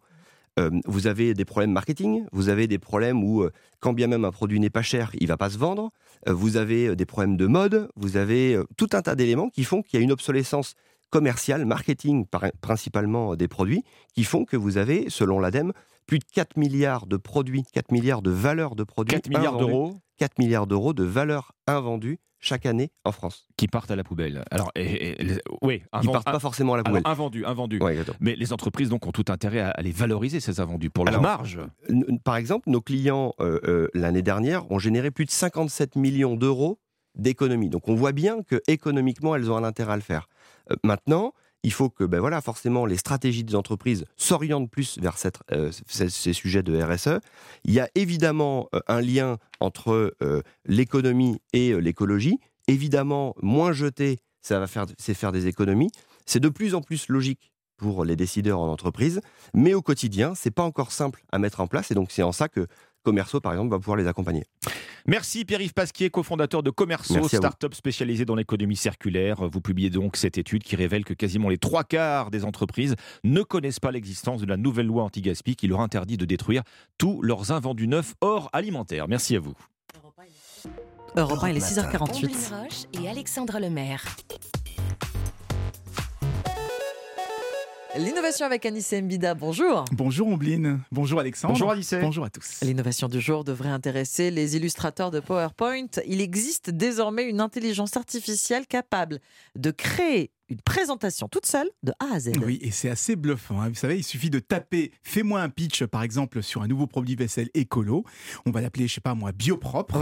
Euh, vous avez des problèmes marketing, vous avez des problèmes où, euh, quand bien même un produit n'est pas cher, il va pas se vendre. Euh, vous avez des problèmes de mode, vous avez tout un tas d'éléments qui font qu'il y a une obsolescence commerciale, marketing principalement des produits, qui font que vous avez, selon l'ADEME, plus de 4 milliards de produits, 4 milliards de valeurs de produits. 4 milliards d'euros 4 milliards d'euros de valeurs invendues chaque année en France. qui partent à la poubelle. Alors, et- et- les- oui, Ils partent pas forcément à la poubelle. invendus, invendus. Ouais. Mais les entreprises donc ont tout intérêt à, à les valoriser ces invendus pour leur Alors, marge. N- Par exemple, nos clients, euh, euh, l'année dernière, ont généré plus de 57 millions d'euros d'économies. Donc on voit bien que économiquement, elles ont un intérêt à le faire. Euh, maintenant, il faut que ben voilà, forcément, les stratégies des entreprises s'orientent plus vers euh, ces, sujets de RSE. Il y a évidemment euh, un lien entre euh, l'économie et l'écologie. Évidemment, moins jeter, ça va faire, c'est faire des économies. C'est de plus en plus logique pour les décideurs en entreprise, mais au quotidien, c'est pas encore simple à mettre en place, et donc c'est en ça que Commerceau, par exemple, va pouvoir les accompagner. Merci Pierre-Yves Pasquier, cofondateur de Commerceau, start-up spécialisée dans l'économie circulaire. Vous publiez donc cette étude qui révèle que quasiment les trois quarts des entreprises ne connaissent pas l'existence de la nouvelle loi anti-gaspi qui leur interdit de détruire tous leurs invendus neufs hors alimentaire. Merci à vous. Europe 1, il est Omblin 6h48. Roche et Alexandre Lemaire. L'innovation avec Anissé Mbida, bonjour. Bonjour Ombline, bonjour Alexandre. Bonjour Alice. Bonjour à tous. L'innovation du jour devrait intéresser les illustrateurs de PowerPoint. Il existe désormais une intelligence artificielle capable de créer une présentation toute seule de A à Z. Oui, et c'est assez bluffant. hein. Vous savez, il suffit de taper Fais-moi un pitch, par exemple, sur un nouveau produit vaisselle écolo. On va l'appeler, je sais pas moi, biopropre.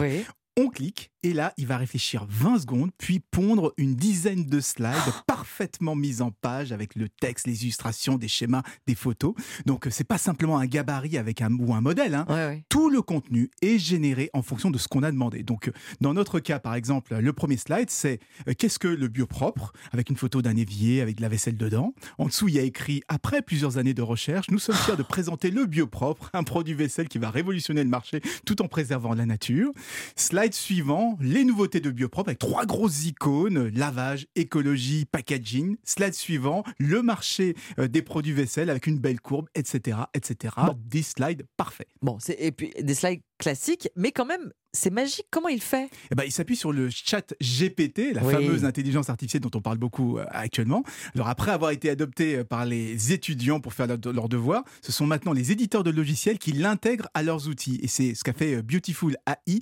On clique et là, il va réfléchir 20 secondes, puis pondre une dizaine de slides parfaitement mises en page avec le texte, les illustrations, des schémas, des photos. Donc, euh, c'est pas simplement un gabarit avec un ou un modèle. hein. Tout le contenu est généré en fonction de ce qu'on a demandé. Donc, euh, dans notre cas, par exemple, le premier slide, c'est euh, qu'est-ce que le biopropre avec une photo d'un évier avec de la vaisselle dedans. En dessous, il y a écrit après plusieurs années de recherche, nous sommes fiers de présenter le biopropre, un produit vaisselle qui va révolutionner le marché tout en préservant la nature. Slide suivant, les nouveautés de biopropre avec trois grosses icônes, lavage, écologie, packaging. Slide suivant, le marché euh, des produits vaisselle avec une belle courbe, etc., etc. Des slides parfaits. Bon, et puis des slides classiques, mais quand même, c'est magique. Comment il fait? Eh ben, il s'appuie sur le chat GPT, la Oui. fameuse intelligence artificielle dont on parle beaucoup euh, actuellement. Alors après avoir été adopté euh, par les étudiants pour faire leur- leurs devoirs, ce sont maintenant les éditeurs de logiciels qui l'intègrent à leurs outils. Et c'est ce qu'a fait euh, Beautiful AI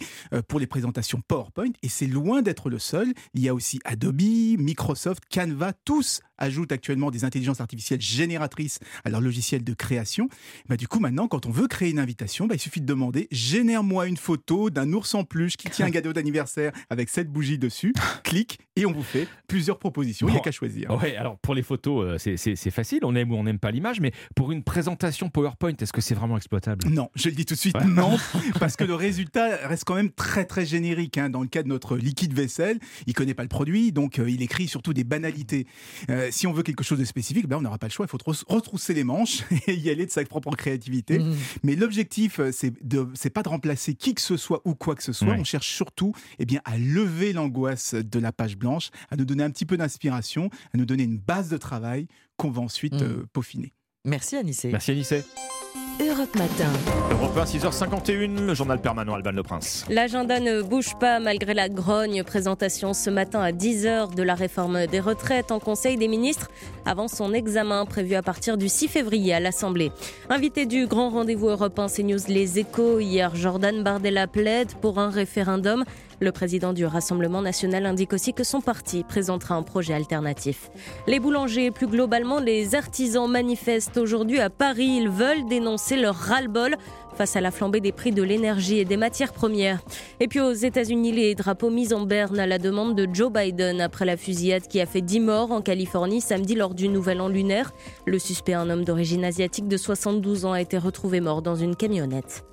pour les présentations PowerPoint. Et c'est loin d'être le seul. Il y a aussi Adobe, Microsoft, Canva, tous ajoutent actuellement des intelligences artificielles génératrices à leur logiciel de création. Bah, du coup, maintenant, quand on veut créer une invitation, bah, il suffit de demander génère-moi une photo d'un ours en peluche qui tient un cadeau d'anniversaire avec cette bougie dessus. Clique et on vous fait plusieurs propositions. Il n'y a qu'à choisir. Ouais, alors pour les photos, euh, c'est- facile, on aime ou on n'aime pas l'image, mais pour une présentation PowerPoint, est-ce que c'est vraiment exploitable? Non, je le dis tout de suite, non, parce que le résultat reste quand même très très générique. hein. Dans le cas de notre liquide vaisselle, il connaît pas le produit, donc euh, il écrit surtout des banalités. Euh, si on veut quelque chose de spécifique, ben, on n'aura pas le choix, il faut trous- retrousser les manches et y aller de sa propre créativité. Mais l'objectif, euh, c'est de, c'est pas de remplacer qui que ce soit ou quoi que ce soit. Ouais. On cherche surtout, eh bien, à lever l'angoisse de la page blanche, à nous donner un petit peu d'inspiration, à nous donner une base de travail qu'on va ensuite Mm. euh, peaufiner. Merci Anissé. Merci Anissé. Europe Matin. Europe 1, 6h51, le journal permanent Alban Le Prince. L'agenda ne bouge pas malgré la grogne. Présentation ce matin à 10h de la réforme des retraites en Conseil des ministres avant son examen prévu à partir du 6 février à l'Assemblée. Invité du grand rendez-vous européen CNews Les Échos, hier Jordan Bardella plaide pour un référendum. Le président du Rassemblement national indique aussi que son parti présentera un projet alternatif. Les boulangers et plus globalement les artisans manifestent aujourd'hui à Paris. Ils veulent dénoncer leur ras-le-bol face à la flambée des prix de l'énergie et des matières premières. Et puis aux États-Unis, les drapeaux mis en berne à la demande de Joe Biden après la fusillade qui a fait 10 morts en Californie samedi lors du Nouvel An lunaire. Le suspect, un homme d'origine asiatique de 72 ans, a été retrouvé mort dans une camionnette.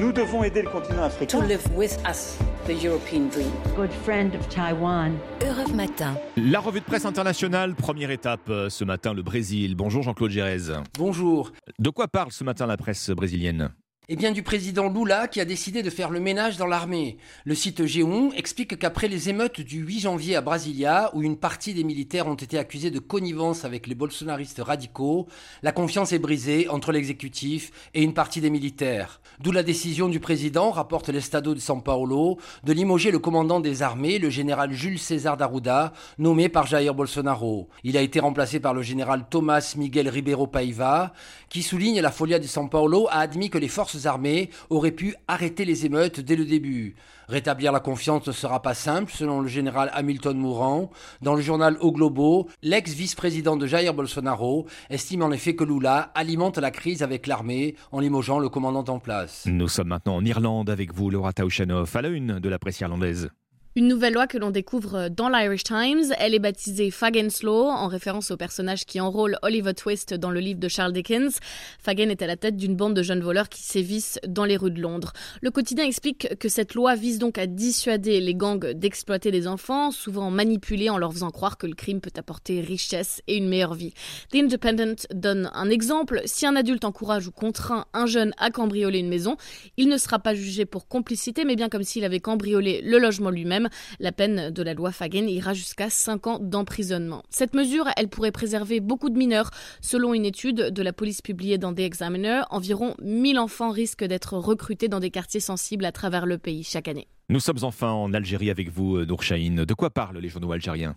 Nous devons aider le continent africain. to live with us the European dream. Good friend of Taiwan. Europe Matin. La revue de presse internationale, première étape euh, ce matin, le Brésil. Bonjour Jean-Claude Gérez. Bonjour. De quoi parle ce matin la presse brésilienne? Eh bien du président Lula qui a décidé de faire le ménage dans l'armée. Le site G1 explique qu'après les émeutes du 8 janvier à Brasilia, où une partie des militaires ont été accusés de connivence avec les bolsonaristes radicaux, la confiance est brisée entre l'exécutif et une partie des militaires. D'où la décision du président, rapporte l'Estado de São Paulo, de limoger le commandant des armées, le général Jules César Daruda, nommé par Jair Bolsonaro. Il a été remplacé par le général Thomas Miguel Ribeiro Paiva, qui souligne la folia de São Paulo, a admis que les forces armées auraient pu arrêter les émeutes dès le début. Rétablir la confiance ne sera pas simple, selon le général Hamilton Mourant. Dans le journal O Globo, l'ex-vice-président de Jair Bolsonaro estime en effet que Lula alimente la crise avec l'armée en limogeant le commandant en place. Nous sommes maintenant en Irlande avec vous, Laura Taushanov, à la une de la presse irlandaise. Une nouvelle loi que l'on découvre dans l'Irish Times, elle est baptisée Fagan's Law, en référence au personnage qui enrôle Oliver Twist dans le livre de Charles Dickens. Fagan est à la tête d'une bande de jeunes voleurs qui sévissent dans les rues de Londres. Le quotidien explique que cette loi vise donc à dissuader les gangs d'exploiter des enfants, souvent manipulés en leur faisant croire que le crime peut apporter richesse et une meilleure vie. The Independent donne un exemple. Si un adulte encourage ou contraint un jeune à cambrioler une maison, il ne sera pas jugé pour complicité, mais bien comme s'il avait cambriolé le logement lui-même. La peine de la loi Fagan ira jusqu'à 5 ans d'emprisonnement. Cette mesure, elle pourrait préserver beaucoup de mineurs. Selon une étude de la police publiée dans The Examiner, environ 1000 enfants risquent d'être recrutés dans des quartiers sensibles à travers le pays chaque année. Nous sommes enfin en Algérie avec vous, Nour Chahine. De quoi parlent les journaux algériens?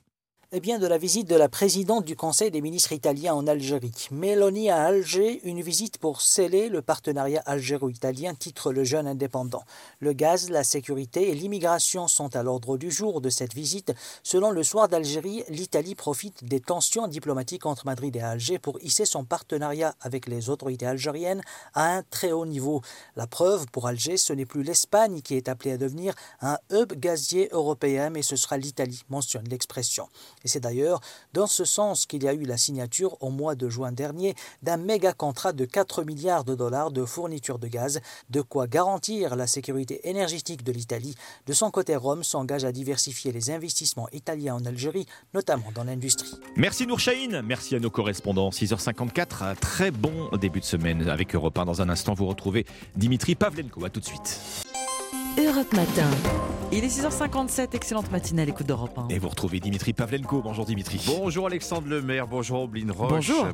Eh bien, de la visite de la présidente du Conseil des ministres italiens en Algérie. Mélanie à Alger, une visite pour sceller le partenariat algéro-italien, titre le jeune indépendant. Le gaz, la sécurité et l'immigration sont à l'ordre du jour de cette visite. Selon le soir d'Algérie, l'Italie profite des tensions diplomatiques entre Madrid et Alger pour hisser son partenariat avec les autorités algériennes à un très haut niveau. La preuve, pour Alger, ce n'est plus l'Espagne qui est appelée à devenir un hub gazier européen, mais ce sera l'Italie, mentionne l'expression. Et c'est d'ailleurs dans ce sens qu'il y a eu la signature au mois de juin dernier d'un méga contrat de 4 milliards de dollars de fourniture de gaz, de quoi garantir la sécurité énergétique de l'Italie. De son côté, Rome s'engage à diversifier les investissements italiens en Algérie, notamment dans l'industrie. Merci Nourchaïn, merci à nos correspondants. 6h54, un très bon début de semaine avec Europe 1. Dans un instant, vous retrouvez Dimitri Pavlenko. A tout de suite. Europe Matin. Il est 6h57, excellente matinée à l'écoute d'Europe 1. Et vous retrouvez Dimitri Pavlenko. Bonjour Dimitri. Bonjour Alexandre Lemaire, bonjour Oblin Roche. Bonjour.